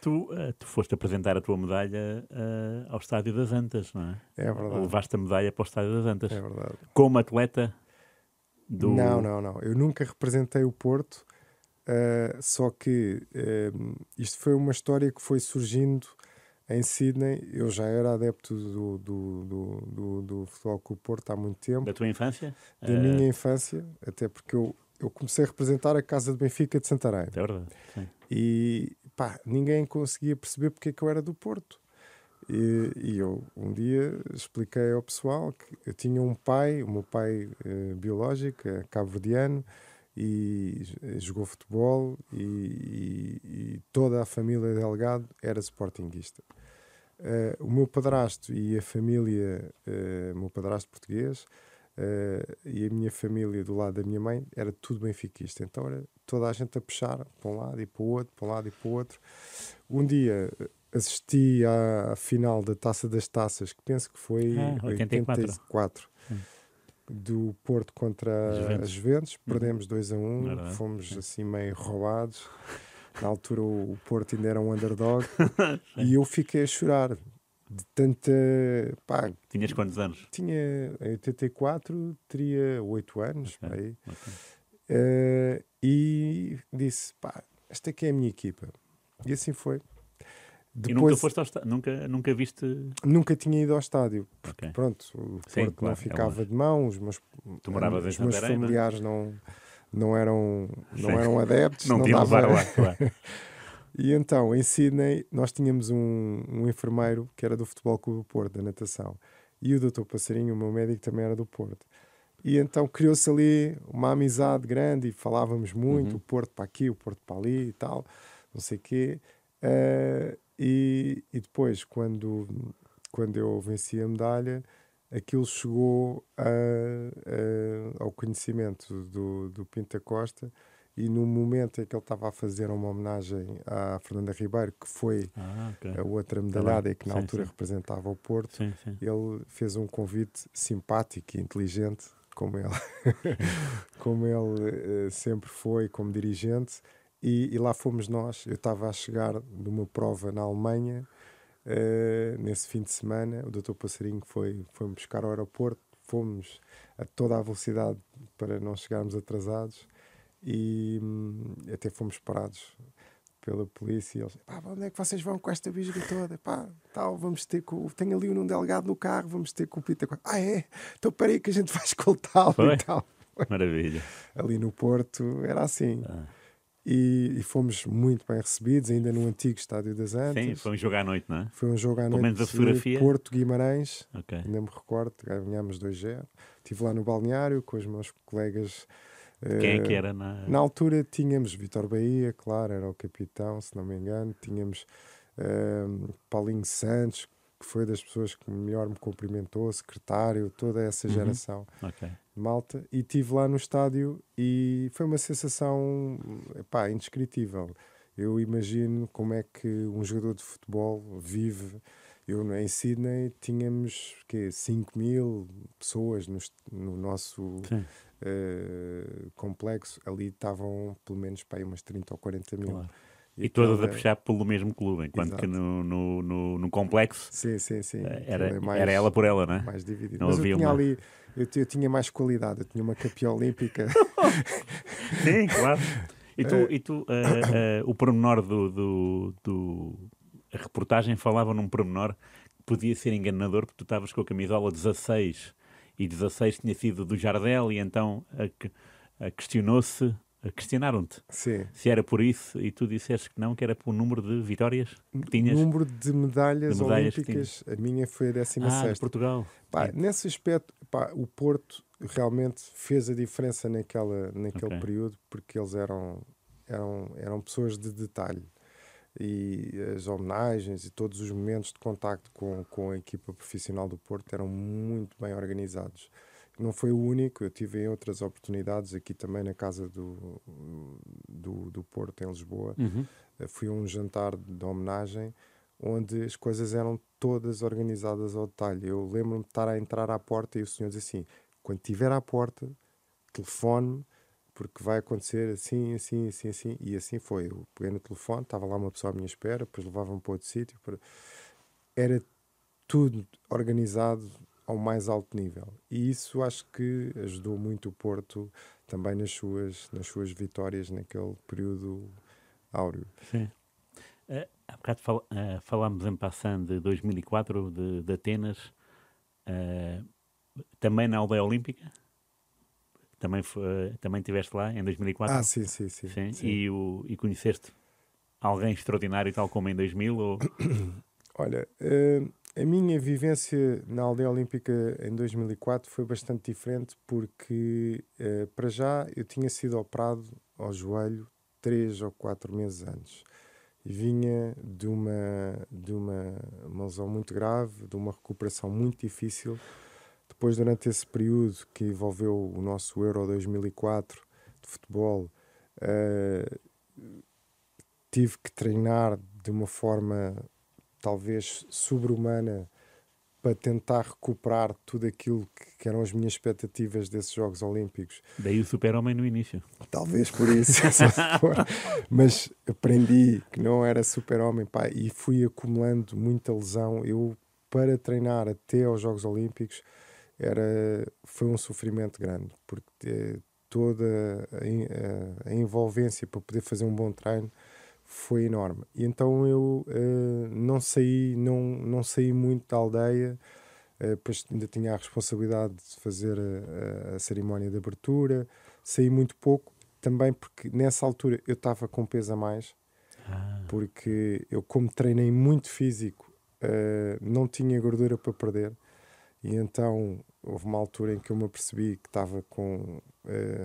Tu, uh, tu foste apresentar a tua medalha uh, ao Estádio das Antas, não é? É verdade. Levaste a medalha para o Estádio das Antas. É verdade. Como atleta, Do... Não, não, não. Eu nunca representei o Porto, uh, só que uh, isto foi uma história que foi surgindo em Sydney. Eu já era adepto do, do, do, do, do futebol com o Porto há muito tempo. Da tua infância? Da uh... minha infância, até porque eu, eu comecei a representar a Casa de Benfica de Santarém. É verdade. Sim. E pá, ninguém conseguia perceber porque é que eu era do Porto. E, e, eu um dia expliquei ao pessoal que eu tinha um pai, o meu pai eh, biológico, é cabo-verdiano, e jogou futebol e, e, e, toda a família Delgado era sportinguista. Uh, o meu padrasto e a família, uh, o meu padrasto português uh, e a minha família do lado da minha mãe era tudo benfiquista. Então era toda a gente a puxar para um lado e para o outro, para um lado e para o outro. Um dia assisti à, final da Taça das Taças, que penso que foi ah, 84. 84 do Porto contra Juventus. as Juventus. Uhum. Perdemos 2 a 1, um, fomos assim meio roubados. Na altura o Porto ainda era um underdog e eu fiquei a chorar de tanta. Pá, Tinhas quantos anos? Tinha em 84, teria 8 anos. Okay. Aí. Okay. Uh, e disse: pá, esta aqui é a minha equipa. E assim foi. Depois, e nunca foste ao estádio? Nunca, nunca viste. Nunca tinha ido ao estádio. Porque, okay. pronto, o Sim, Porto claro, não é ficava é de mão, os meus, tu moravas os meus Santarém, familiares não, não, eram, não eram adeptos. não, não tinham dava... claro. e então, em Sydney, nós tínhamos um, um enfermeiro que era do Futebol Clube do Porto, da natação. E o doutor Passarinho, o meu médico, também era do Porto. E então criou-se ali uma amizade grande e falávamos muito, uhum. o Porto para aqui, o Porto para ali e tal, não sei o quê. Uh, e, e depois, quando, quando eu venci a medalha, aquilo chegou a, a, ao conhecimento do, do Pinta Costa e no momento em que ele estava a fazer uma homenagem à Fernanda Ribeiro, que foi ah, okay. a outra tá medalhada e que na sim, altura sim. representava o Porto, sim, ele fez um convite simpático e inteligente, como ele, como ele uh, sempre foi como dirigente, e, e lá fomos nós. Eu estava a chegar de uma prova na Alemanha uh, nesse fim de semana. O doutor Passarinho foi, foi-me buscar ao aeroporto. Fomos a toda a velocidade para não chegarmos atrasados e hum, até fomos parados pela polícia. E eles, pá, onde é que vocês vão com esta bisga toda? Pá, tal, vamos ter com. Tenho ali um delegado no carro, vamos ter com o Pita. Ah, é? Então peraí que a gente vai escoltá-lo e tal. Maravilha. Ali no Porto era assim. Ah. E, e, fomos muito bem recebidos, ainda no antigo Estádio das Antas. Sim, foi um jogo à noite, não é? Foi um jogo à Pelo noite. menos a fotografia. Porto Guimarães, okay. ainda me recordo, ganhámos 2-0. Estive lá no balneário com os meus colegas. Quem é que era na. Na altura tínhamos Vitor Bahia, claro, era o capitão, se não me engano. Tínhamos uh, Paulinho Santos, que foi das pessoas que melhor me cumprimentou, secretário, toda essa uhum. geração. Uhum. Okay. Malta, e estive lá no estádio e foi uma sensação epá, indescritível. Eu imagino como é que um jogador de futebol vive. Eu em Sydney tínhamos que 5 mil pessoas no, no nosso uh, complexo. Ali estavam pelo menos para umas 30 ou 40 mil. Claro. E, todas a é puxar pelo mesmo clube, enquanto Exato. que no, no, no, no, complexo sim, sim, sim. Eh, era, é mais, era ela por ela, não é? Mais dividido. Não Mas havia eu tinha uma... ali eu, eu tinha mais qualidade, eu tinha uma capia olímpica. Sim, claro. E tu, e tu uh, uh, o pormenor do, do, do, A reportagem falava num pormenor que podia ser enganador, porque tu estavas com a camisola 16 e 16 tinha sido do Jardel, e então questionou-se questionaram-te se era por isso e tu disseste que não, que era por número de vitórias que tinhas. Número de medalhas, de medalhas olímpicas, a minha foi a 16. Ah, de Portugal. Pá, nesse aspecto, pá, o Porto realmente fez a diferença naquela, naquele okay. período porque eles eram, eram, eram pessoas de detalhe e as homenagens e todos os momentos de contacto com, com a equipa profissional do Porto eram muito bem organizados não foi o único, eu tive em outras oportunidades aqui também na casa do, do, do Porto, em Lisboa. Uhum. Eh, fui a um jantar de homenagem onde as coisas eram todas organizadas ao detalhe. Eu lembro-me de estar a entrar à porta e o senhor diz assim: quando estiver à porta, telefone porque vai acontecer assim, assim, assim, assim. E assim foi. Eu peguei no telefone, estava lá uma pessoa à minha espera, depois levavam para outro sítio. Para... Era tudo organizado ao mais alto nível. E isso acho que ajudou muito o Porto também nas suas, nas suas vitórias naquele período áureo. Sim. Uh, há bocado fal, uh, falámos em passando de 2004, de, de Atenas, uh, também na aldeia olímpica? Também, foi, também estiveste lá em 2004? Ah, sim, sim, sim. sim? sim. E, o, e conheceste alguém extraordinário, tal como em 2000? Ou... Olha, uh, a minha vivência na aldeia olímpica em 2004 foi bastante diferente porque, uh, para já, eu tinha sido operado ao joelho três ou quatro meses antes e vinha de uma, de uma, uma lesão muito grave, de uma recuperação muito difícil. Depois, durante esse período que envolveu o nosso Euro 2004 de futebol, uh, tive que treinar de uma forma talvez sobre-humana para tentar recuperar tudo aquilo que, que, eram as minhas expectativas desses Jogos Olímpicos. Daí o super-homem no início. Talvez por isso. Mas aprendi que não era super-homem e fui acumulando muita lesão. Eu, para treinar até aos Jogos Olímpicos, era, foi um sofrimento grande, porque toda a, a, a envolvência para poder fazer um bom treino foi enorme. E então eu uh, não saí, não, não saí muito da aldeia, uh, depois ainda tinha a responsabilidade de fazer a, a, cerimónia de abertura, saí muito pouco, também porque nessa altura eu estava com peso a mais, ah. porque eu como treinei muito físico, uh, não tinha gordura para perder, e então houve uma altura em que eu me apercebi que estava com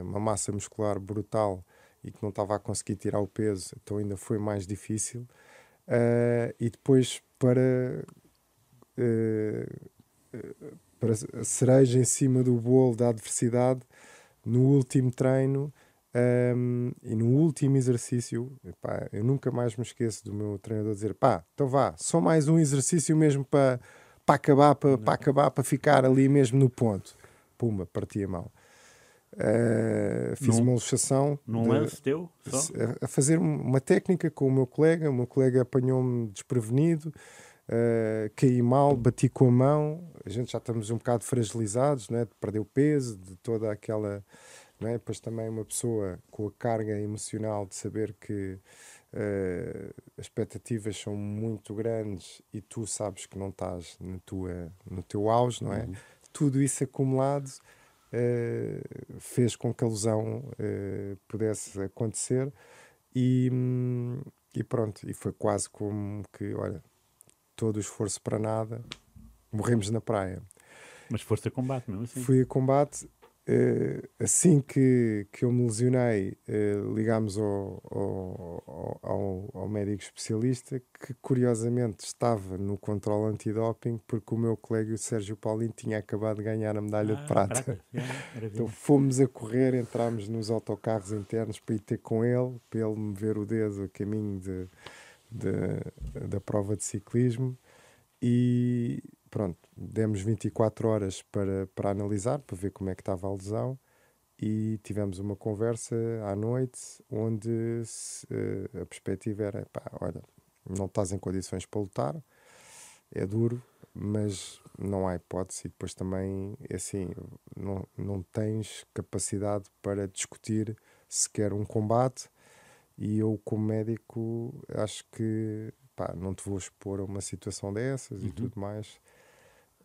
uma massa muscular brutal e que não estava a conseguir tirar o peso, então ainda foi mais difícil. Uh, e depois para, uh, para a cereja em cima do bolo da adversidade, no último treino um, e no último exercício, epá, eu nunca mais me esqueço do meu treinador dizer: pá, então vá, só mais um exercício mesmo para, para acabar, para, para acabar, para ficar ali mesmo no ponto. Pumba, partia mal. Uh, fiz num, uma ilustração. Num lance teu? A, a, fazer uma técnica com o meu colega. O meu colega apanhou-me desprevenido, uh, caí mal, bati com a mão. A gente já estamos um bocado fragilizados, né? perdeu peso, de toda aquela. Não é? Depois também uma pessoa com a carga emocional de saber que uh, as expectativas são muito grandes e tu sabes que não estás na tua, no teu auge, não é? Uhum. Tudo isso acumulado uh, fez com que a lesão uh, pudesse acontecer e, hum, e pronto, e foi quase como que, olha, todo o esforço para nada, morremos na praia. Mas foste a combate mesmo assim? Fui a combate assim que, que eu me lesionei, uh, ligámos ao, ao, ao, ao, médico especialista que curiosamente estava no controle antidoping porque o meu colega o Sérgio Paulino tinha acabado de ganhar a medalha ah, de prata. prata. então fomos a correr, entramos nos autocarros internos para ir ter com ele, para ele me ver o dedo a caminho de, de, da prova de ciclismo e pronto, demos 24 horas para, para analisar, para ver como é que estava a lesão e tivemos uma conversa à noite onde se, uh, a perspectiva era, pá, olha, não estás em condições para lutar, é duro, mas não há hipótese e depois também, é assim, não, não tens capacidade para discutir sequer um combate e eu como médico acho que pá, não te vou expor a uma situação dessas uhum. e tudo mais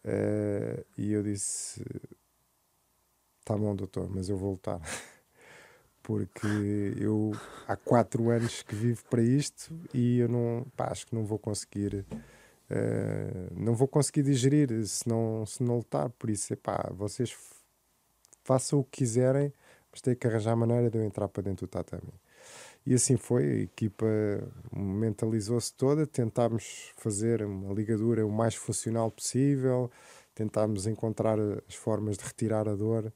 Uh, e eu disse: Tá bom, doutor, mas eu vou lutar. Porque eu há quatro anos que vivo para isto e eu não, pá, acho que não vou conseguir. Uh, não vou conseguir digerir se não, se não lutar. Por isso, epá, vocês façam o que quiserem, mas têm que arranjar a maneira de eu entrar para dentro do tatami. E assim foi, a equipa mentalizou-se toda, tentámos fazer uma ligadura o mais funcional possível, tentámos encontrar as formas de retirar a dor,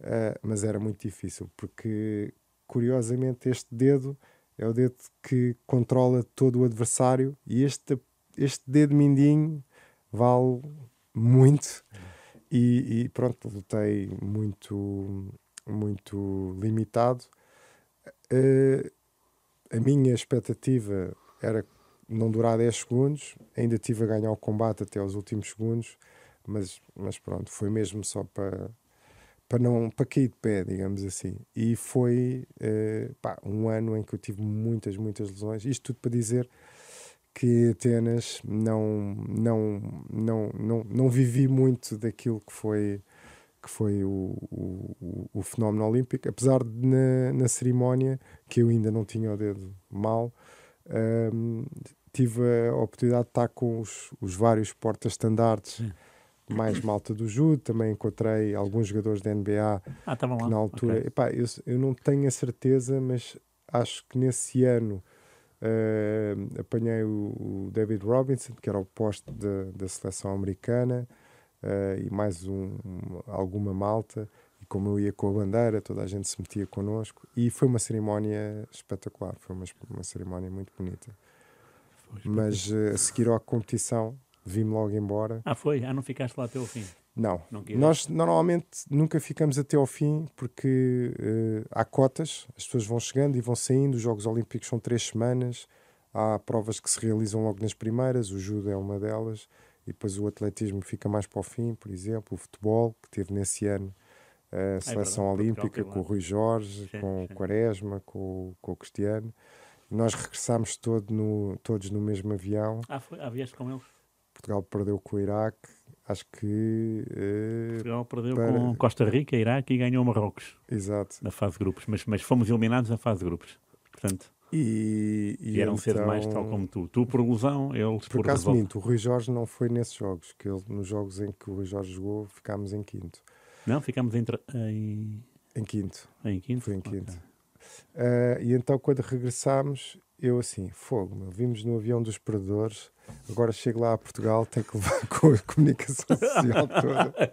uh, mas era muito difícil, porque curiosamente este dedo é o dedo que controla todo o adversário e este, este dedo mindinho vale muito. E, e pronto, lutei muito, muito limitado. Uh, a minha expectativa era não durar 10 segundos, ainda tive a ganhar o combate até aos últimos segundos, mas, mas pronto, foi mesmo só para para não para cair de pé, digamos assim. E foi uh, pá, um ano em que eu tive muitas, muitas lesões. Isto tudo para dizer que Atenas não, não, não, não, não vivi muito daquilo que foi que foi o, o, o fenómeno olímpico, apesar de na, na cerimónia, que eu ainda não tinha o dedo mal, um, tive a oportunidade de estar com os, os vários portas-estandartes mais malta do judo, também encontrei alguns jogadores da NBA ah, que na altura, okay. epá, eu, eu não tenho a certeza, mas acho que nesse ano uh, apanhei o, o, David Robinson, que era o posto da, da seleção americana, e mais um, alguma malta. E como eu ia com a bandeira, toda a gente se metia connosco. E foi uma cerimónia espetacular, foi uma, uma cerimónia muito bonita. Mas uh, a seguir à competição, vim-me logo embora. Ah, foi? Ah, não ficaste lá até o fim? Não. não Nós normalmente nunca ficamos até ao fim porque uh, há cotas, as pessoas vão chegando e vão saindo. Os Jogos Olímpicos são três semanas, há provas que se realizam logo nas primeiras, o judo é uma delas, e depois o atletismo fica mais para o fim, por exemplo, o futebol, que teve nesse ano a é seleção é olímpica com o Rui Jorge, sim, com sim. o Quaresma, com, com o Cristiano. Nós regressámos todo no, todos no mesmo avião. Ah, foi? Ah, vieste com eles? Portugal perdeu com o Iraque, acho que. Uh, Portugal perdeu para... com Costa Rica, Iraque e ganhou Marrocos. Exato. Na fase de grupos, mas, mas fomos eliminados na fase de grupos. Portanto. E, e eram então... cedo mais, tal como tu. Tu por ilusão, eles por, por acaso minto, o Rui Jorge não foi nesses jogos, que ele, nos jogos em que o Rui Jorge jogou, ficámos em quinto. Não, ficámos em, em... em quinto. Em quinto? Foi em quinto. Okay. Uh, e então quando regressámos, eu assim, fogo, meu, vimos no avião dos perdedores, agora chego lá a Portugal, tenho que levar com a comunicação social toda.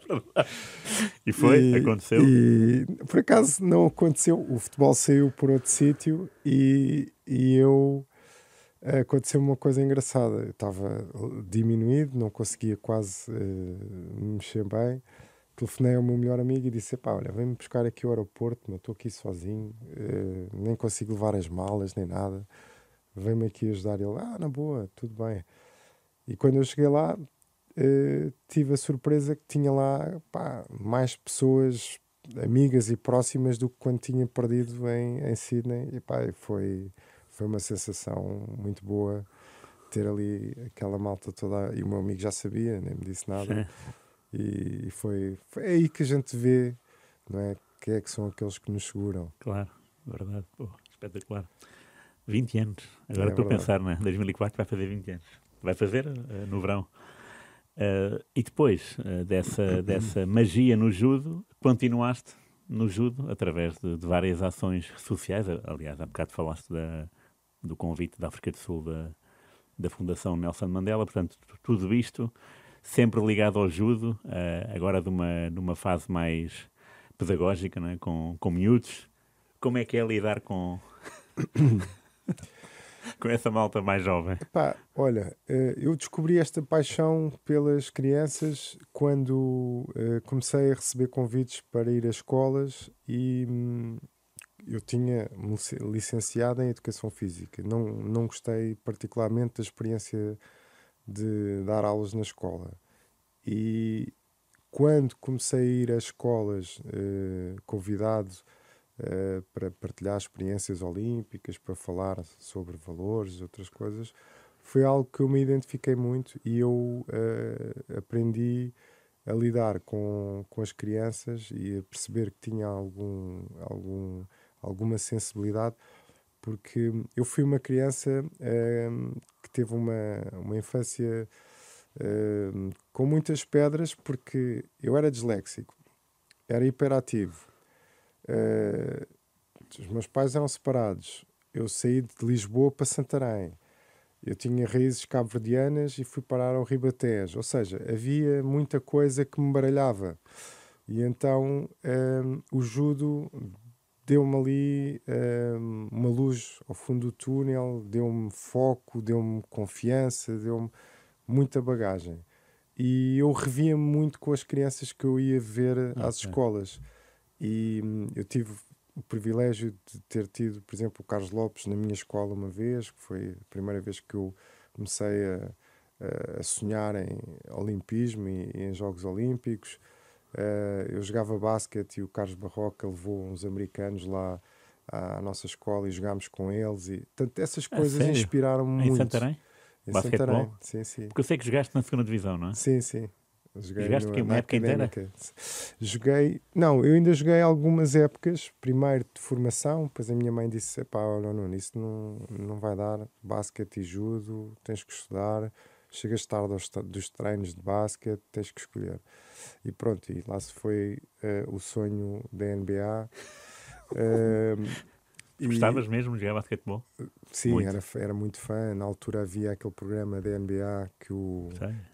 e foi? E, aconteceu? E por acaso não aconteceu, o futebol saiu por outro sítio e, e eu aconteceu uma coisa engraçada. Eu estava diminuído, não conseguia quase uh, me mexer bem. Telefonei ao meu melhor amigo e disse: Pá, olha, vem-me buscar aqui ao aeroporto, estou aqui sozinho, uh, nem consigo levar as malas nem nada vem-me aqui ajudar. Ele, ah, na boa, tudo bem. E quando eu cheguei lá, uh, tive a surpresa que tinha lá pá, mais pessoas amigas e próximas do que quando tinha perdido em, em Sydney. E pá, foi, foi uma sensação muito boa ter ali aquela malta toda. E o meu amigo já sabia, nem me disse nada. E foi, foi aí que a gente vê, não é? Quem é que são aqueles que nos seguram. Claro, verdade. Pô, espetacular. 20 anos. Agora é estou a pensar, né? 2004 vai fazer 20 anos. Vai fazer uh, no verão. Uh, e depois uh, dessa, dessa magia no judo, continuaste no judo através de, de, várias ações sociais. Aliás, há bocado falaste da, do convite da África do Sul da, da Fundação Nelson Mandela. Portanto, tudo isto sempre ligado ao judo, agora de uma, de uma fase mais pedagógica, né? com, com miúdos. Como é que é lidar com com essa malta mais jovem? Epá, olha, eh, eu descobri esta paixão pelas crianças quando eh, comecei a receber convites para ir a escolas e hum, eu tinha licenciado em Educação Física. Não, não gostei particularmente da experiência de dar aulas na escola. E quando comecei a ir a escolas eh, convidado uh, para partilhar experiências olímpicas, para falar sobre valores, outras coisas, foi algo que eu me identifiquei muito e eu uh, aprendi a lidar com, com as crianças e a perceber que tinha algum, algum, alguma sensibilidade, porque eu fui uma criança uh, que teve uma, uma infância uh, com muitas pedras, porque eu era disléxico, era hiperativo, Uh, os meus pais eram separados. Eu saí de Lisboa para Santarém. Eu tinha raízes cabo-verdianas e fui parar ao Ribatejo. Ou seja, havia muita coisa que me baralhava. E então um, ehm, o judo deu-me ali um, ehm, uma luz ao fundo do túnel, deu-me foco, deu-me confiança, deu-me muita bagagem. E eu revia-me muito com as crianças que eu ia ver okay. às escolas. E hum, eu tive o privilégio de ter tido, por exemplo, o Carlos Lopes na minha escola uma vez, que foi a primeira vez que eu comecei a, a sonhar em olimpismo e, e em Jogos Olímpicos. Uh, eu jogava basquete e o Carlos Barroca levou uns americanos lá à nossa escola e jogámos com eles. E, portanto, essas coisas inspiraram-me muito. Em Santarém? Em Santarém, sim, sim. Porque eu sei que jogaste na segunda divisão, não é? Sim, sim. Joguei Jogaste no, uma época inteira? Joguei, não, eu ainda joguei algumas épocas, primeiro de formação, depois a minha mãe disse, pá, não, não, isso não, não vai dar, basquete e judo, tens que estudar, chegas tarde aos, dos treinos de basquete, tens que escolher. E pronto, e lá se foi uh, o sonho da NBA. uh, Gostavas mesmo de jogar basquetebol? Sim, muito. Era, era muito fã. Na altura havia aquele programa da NBA que o,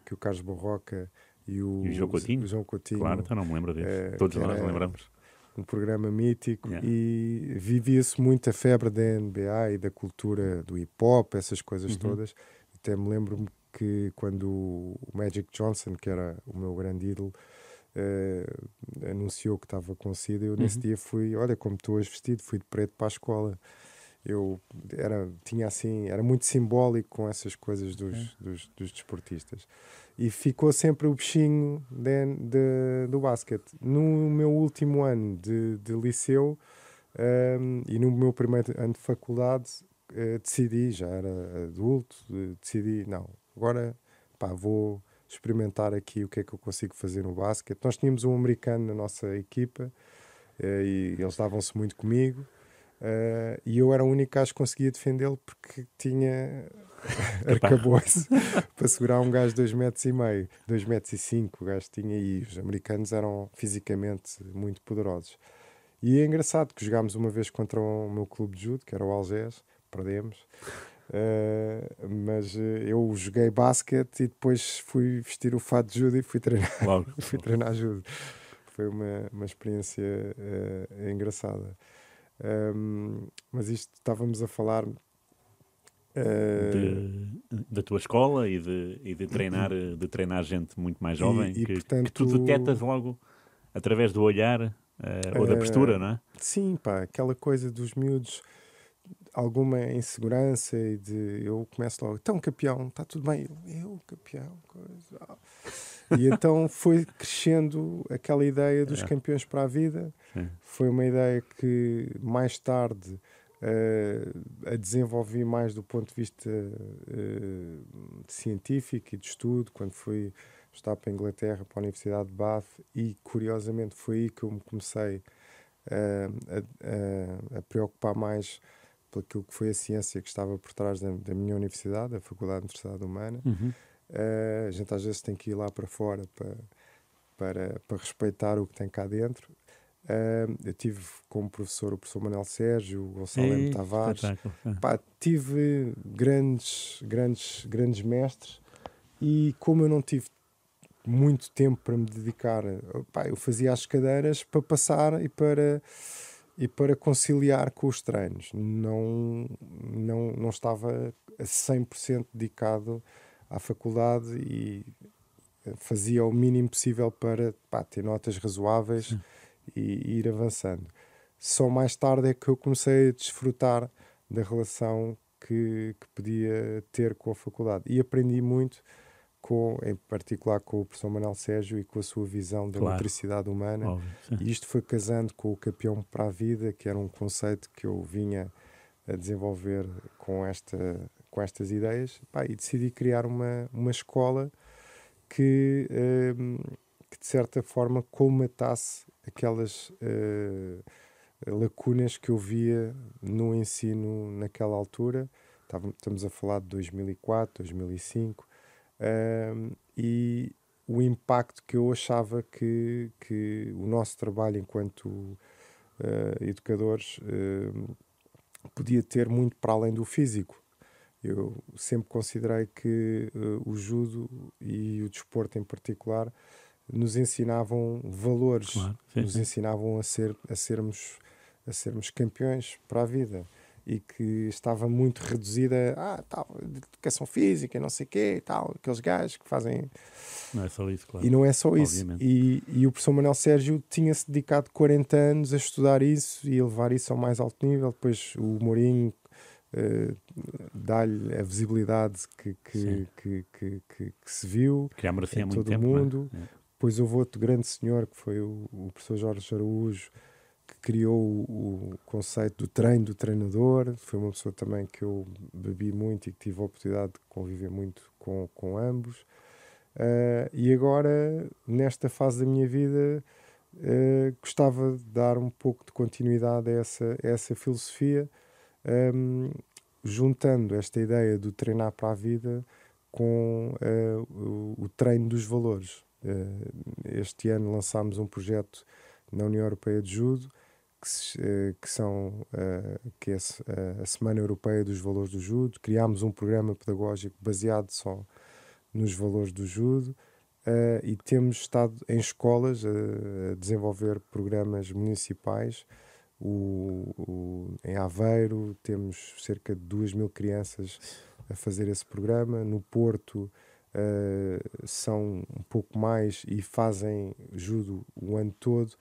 que o Carlos Borroca e o, e o João, Coutinho? João Coutinho. Claro, então não me lembro dele. É, Todos nós lembramos. Um programa mítico yeah. e vivia-se muito a febre da NBA e da cultura do hip hop, essas coisas uhum. todas. Até me lembro que quando o Magic Johnson, que era o meu grande ídolo, uh, anunciou que estava com SIDA, eu nesse uhum. dia fui, olha como estou hoje vestido, fui de preto para a escola eu era tinha assim era muito simbólico com essas coisas dos, é. dos, dos, desportistas e ficou sempre o bichinho de, de, do basquete. No meu último ano de, de liceu um, e no meu primeiro ano de faculdade uh, decidi já era adulto decidi não agora pá, vou experimentar aqui o que é que eu consigo fazer no basquete. Nós tínhamos um americano na nossa equipa uh, e eles davam-se muito comigo e eu era o único que conseguia defendê-lo porque tinha arcabouço para segurar um gajo de 2 metros e meio, 2 metros e 5 o gajo tinha e os americanos eram fisicamente muito poderosos. E é engraçado que jogámos uma vez contra o meu clube de judo, que era o Algés, perdemos. Uh, mas uh, eu joguei basquete e depois fui vestir o fato de judo e fui treinar, fui treinar judo. Foi uma, uma experiência uh, engraçada. Um, mas isto estávamos a falar de, da tua escola e de, e de, treinar, de treinar gente muito mais jovem e, e, que, portanto, que tu detectas logo através do olhar uh, ou da ah, postura, não é? Sim, pá, aquela coisa dos miúdos, alguma insegurança e de eu começo logo, então campeão, está tudo bem, eu, eu campeão, coisa. E então foi crescendo aquela ideia dos é. campeões para a vida. Sim. Foi uma ideia que mais tarde a desenvolvi mais do ponto de vista uh, científico e de estudo, quando fui estar para a Inglaterra, para a Universidade de Bath, e curiosamente foi aí que eu me comecei uh, a, a, a, preocupar mais pelo que foi a ciência que estava por trás da, da minha universidade, a Faculdade de Universidade Humana. Uhum. Uh, a gente às vezes tem que ir lá para fora para, para, para respeitar o que tem cá dentro. Uh, eu tive como professor o professor Manuel Sérgio, o Gonçalo M. Tavares. Pá, tive grandes, grandes, grandes mestres e como eu não tive muito tempo para me dedicar, pá, eu fazia as cadeiras para passar e para e para conciliar com os treinos. Não, não, não estava a 100% dedicado à faculdade e fazia o mínimo possível para pá, ter notas razoáveis e, e, ir avançando. Só mais tarde é que eu comecei a desfrutar da relação que, que podia ter com a faculdade e aprendi muito com, em particular com o professor Manuel Sérgio e com a sua visão da claro. motricidade humana. Óbvio, e isto foi casando com o campeão para a vida, que era um conceito que eu vinha a desenvolver com esta com estas ideias pá, e decidi criar uma, uma escola que, uh, que de certa forma colmatasse aquelas uh, lacunas que eu via no ensino naquela altura. Estamos a falar de 2004, 2005 uh, e o impacto que eu achava que, que o nosso trabalho enquanto educadores podia ter muito para além do físico eu sempre considerei que uh, o judo e o desporto em particular nos ensinavam valores, claro, sim, nos sim. ensinavam a, ser, a, sermos, a sermos campeões para a vida e que estava muito reduzida a ah, tal, educação física, não sei o quê, tal, aqueles gajos que fazem. Não é só isso, claro. E não é só isso. E, e o professor Manuel Sérgio tinha-se dedicado 40 anos a estudar isso e a levar isso ao mais alto nível. Depois o Mourinho uh, dar-lhe a visibilidade que, que, que, que, que, se viu que já merecia em muito todo tempo, o mundo. É? Depois houve outro grande senhor, que foi o, o professor Jorge Araújo, que criou o, o, conceito do treino do treinador. Foi uma pessoa também que eu bebi muito e que tive a oportunidade de conviver muito com, com ambos. Uh, e agora, nesta fase da minha vida, uh, gostava de dar um pouco de continuidade a essa, a essa filosofia, um, juntando esta ideia do treinar para a vida com uh, o, o, treino dos valores. Este ano lançámos um projeto na União Europeia de Judo, que, se, que são que é a Semana Europeia dos Valores do Judo. Criámos um programa pedagógico baseado só nos valores do judo e temos estado em escolas a desenvolver programas municipais. O, o, em Aveiro temos cerca de 2 mil crianças a fazer esse programa. No Porto uh, são um pouco mais e fazem judo o ano todo,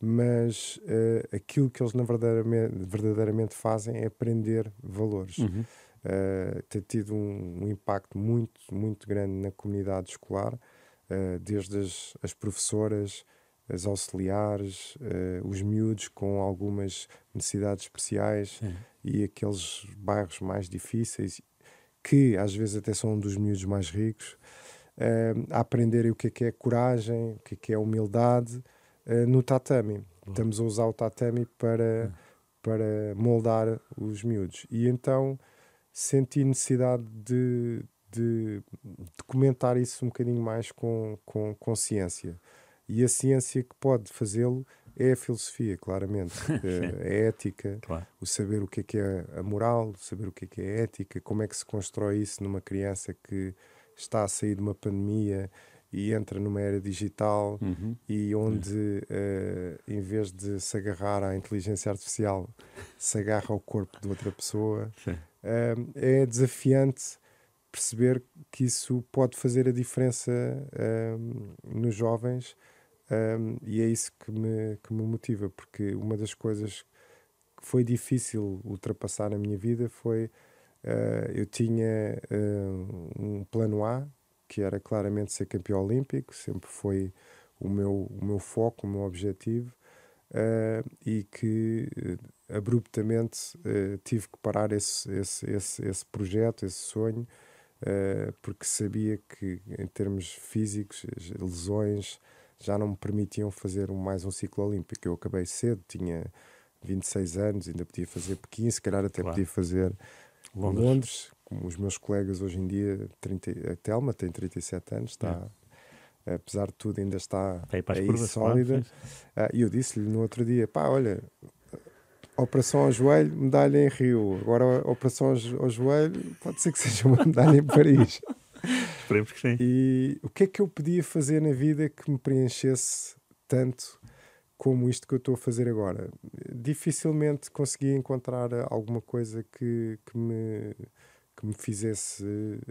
mas uh, aquilo que eles na verdadeiramente, verdadeiramente fazem é aprender valores. Uhum uh, tem tido um, um, impacto muito, muito grande na comunidade escolar, desde as, as, professoras, as auxiliares, uh, os miúdos com algumas necessidades especiais Sim. e aqueles bairros mais difíceis, que às vezes até são um dos miúdos mais ricos, a aprenderem o que é, que é coragem, o que é, que é humildade no tatame. Estamos a usar o tatame para, para moldar os miúdos. E então senti necessidade de, de, de, comentar isso um bocadinho mais com, com, com ciência. E a ciência que pode fazê-lo é a filosofia, claramente. a ética, claro. o saber o que é, que é a moral, saber o que é, que é a ética, como é que se constrói isso numa criança que está a sair de uma pandemia e entra numa era digital uhum. e onde, uh, em vez de se agarrar à inteligência artificial, se agarra ao corpo de outra pessoa. Sim é desafiante perceber que isso pode fazer a diferença nos jovens e é isso que me, que me motiva, porque uma das coisas que foi difícil ultrapassar na minha vida foi uh, eu tinha uh, um plano A que era claramente ser campeão olímpico, sempre foi o meu, o meu foco, o meu objetivo uh, e que abruptamente tive que parar esse, esse, esse, esse projeto, esse sonho, porque sabia que em termos físicos, lesões já não me permitiam fazer mais um ciclo olímpico. Eu acabei cedo, tinha 26 anos, ainda podia fazer Pequim, se calhar até claro. podia fazer Londres. Londres. como os meus colegas hoje em dia, 30, a Telma tem 37 anos, está apesar de tudo, ainda está aí, aí sólida. Ah, e eu disse-lhe no outro dia: pá, olha, operação ao joelho, medalha em Rio. Agora, operação ao joelho, pode ser que seja uma medalha em Paris. Esperemos que sim. E o que é que eu podia fazer na vida que me preenchesse tanto como isto que eu estou a fazer agora? Dificilmente consegui encontrar alguma coisa que, que me que me fizesse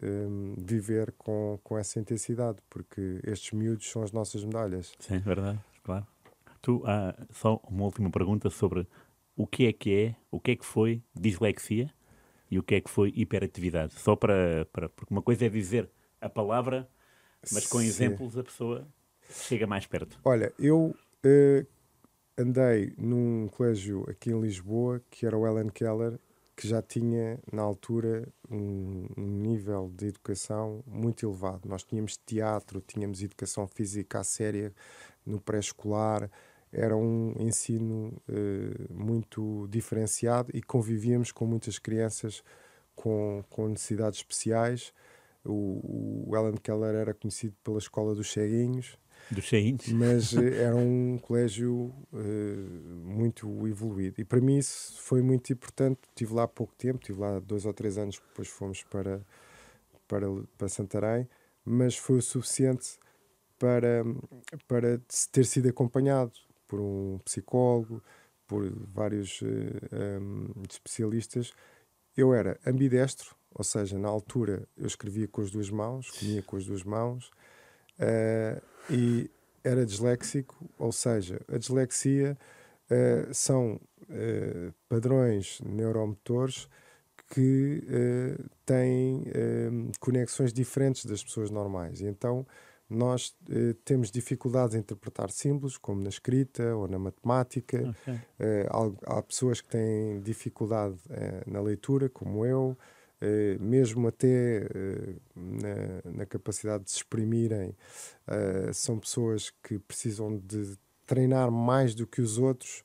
um, viver com, com essa intensidade, porque estes miúdos são as nossas medalhas. Sim, verdade, claro. Tu, ah, só uma última pergunta sobre o que é que é, o que é que foi dislexia e o que é que foi hiperatividade. Só para, para porque uma coisa é dizer a palavra, mas com Sim. exemplos a pessoa chega mais perto. Olha, eu uh, andei num colégio aqui em Lisboa que era o Ellen Keller que já tinha, na altura, um, um, nível de educação muito elevado. Nós tínhamos teatro, tínhamos educação física à séria no pré-escolar, era um ensino uh, muito diferenciado e convivíamos com muitas crianças com, com necessidades especiais. O, o Ellen Keller era conhecido pela Escola dos Ceguinhos, dos cheinhos. Mas eh, era um colégio uh, muito evoluído. E para mim isso foi muito importante. Estive lá há pouco tempo, estive lá dois ou três anos, depois fomos para, para, para Santarém, mas foi o suficiente para, para ter sido acompanhado por um psicólogo, por vários uh, eh, um, especialistas. Eu era ambidestro, ou seja, na altura eu escrevia com as duas mãos, comia com as duas mãos, Uh, e era disléxico, ou seja, a dislexia uh, são uh, padrões neuromotores que têm conexões diferentes das pessoas normais. E então nós temos dificuldades em interpretar símbolos, como na escrita ou na matemática. Okay. Há, há, pessoas que têm dificuldade na leitura, como eu, mesmo até na, na, capacidade de se exprimirem. são pessoas que precisam de treinar mais do que os outros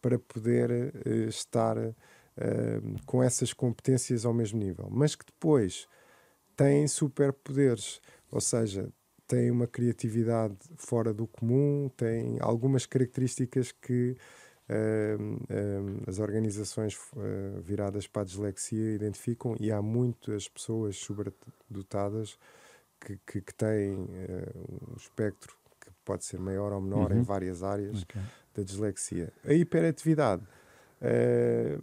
para poder estar uh, com essas competências ao mesmo nível, mas que depois têm superpoderes, ou seja, têm uma criatividade fora do comum, têm algumas características que uh, as organizações uh, viradas para a dislexia identificam e há muitas pessoas sobredotadas que, que, que têm um espectro que pode ser maior ou menor uhum. em várias áreas okay. da dislexia. A hiperatividade Uh,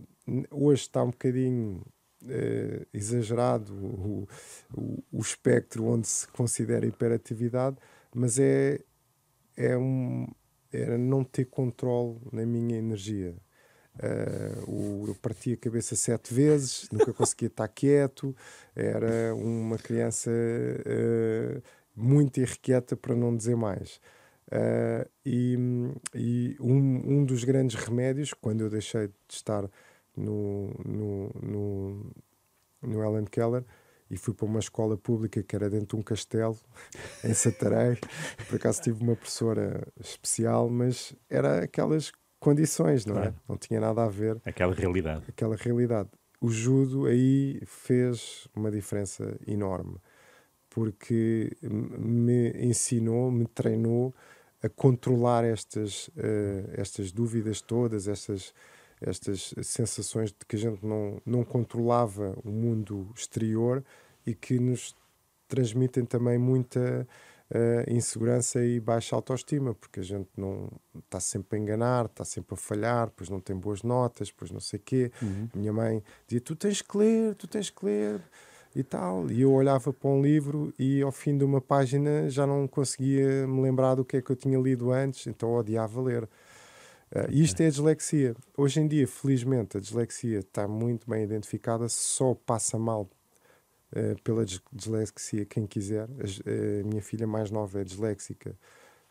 hoje está um bocadinho uh, exagerado o, o, o, espectro onde se considera hiperatividade, mas é, é um, era não ter controle na minha energia. Uh, eu partia a cabeça sete vezes, nunca conseguia estar quieto, era uma criança uh, muito irrequieta, para não dizer mais. Uh, e, e um, um dos grandes remédios, quando eu deixei de estar no, no, no, no Ellen Keller e fui para uma escola pública que era dentro de um castelo em Santarém. Por acaso tive uma professora especial, mas era aquelas condições, não é? Não tinha nada a ver. Aquela realidade. Aquela realidade. O judo aí fez uma diferença enorme, porque me ensinou, me treinou a controlar estas, uh, estas dúvidas todas, estas, estas sensações de que a gente não, não controlava o mundo exterior e que nos transmitem também muita uh, insegurança e baixa autoestima, porque a gente não está sempre a enganar, está sempre a falhar, pois não tem boas notas, pois não sei quê. Uhum. Minha mãe dizia: Tu tens que ler, tu tens que ler e tal. E eu olhava para um livro e ao fim de uma página já não conseguia me lembrar do que é que eu tinha lido antes, então odiava ler. Uh, isto é a dislexia. Hoje em dia, felizmente, a dislexia está muito bem identificada, só passa mal uh, pela dislexia quem quiser. A, a, minha filha mais nova é disléxica,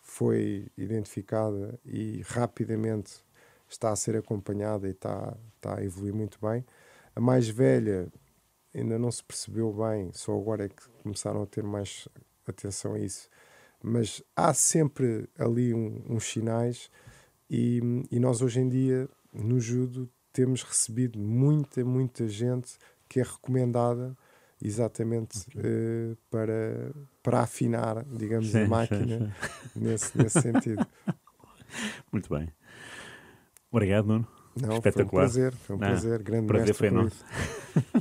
foi identificada e rapidamente está a ser acompanhada e está, está a evoluir muito bem. A mais velha ainda não se percebeu bem, só agora é que começaram a ter mais atenção a isso. Mas há sempre ali um, uns sinais, e, e nós hoje em dia, no Judo, temos recebido muita, muita gente que é recomendada exatamente okay. uh, para, para afinar, digamos, sim, a máquina sim, sim. Nesse, nesse sentido. Muito bem. Obrigado, Nuno. Não, Espetacular. Foi um prazer, foi um Não, prazer. Grande prazer foi nosso.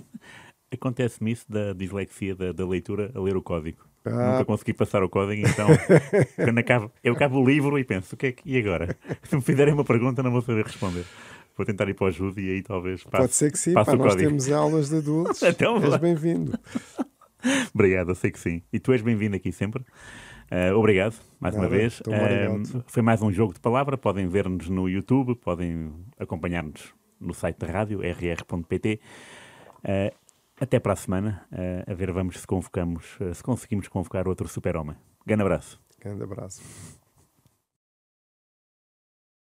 Acontece-me isso da dislexia da, da, leitura a ler o código. Ah. Nunca consegui passar o código, então quando acabo, eu acabo o livro e penso, o que é que, e agora? Se me fizerem uma pergunta, não vou saber responder. Vou tentar ir para o ajuda e aí talvez passe, Pode ser que sim, pá, nós temos aulas de adultos. então, és bem-vindo. obrigado, eu sei que sim. E tu és bem-vindo aqui sempre. Uh, obrigado, mais Nada, uma vez. Uh, foi mais um jogo de palavra. Podem ver-nos no YouTube, podem acompanhar-nos no site da rádio, rr.pt. Uh, até para a semana, uh, a ver vamos se convocamos, uh, se conseguimos convocar outro super-homem. Grande abraço. Grande abraço.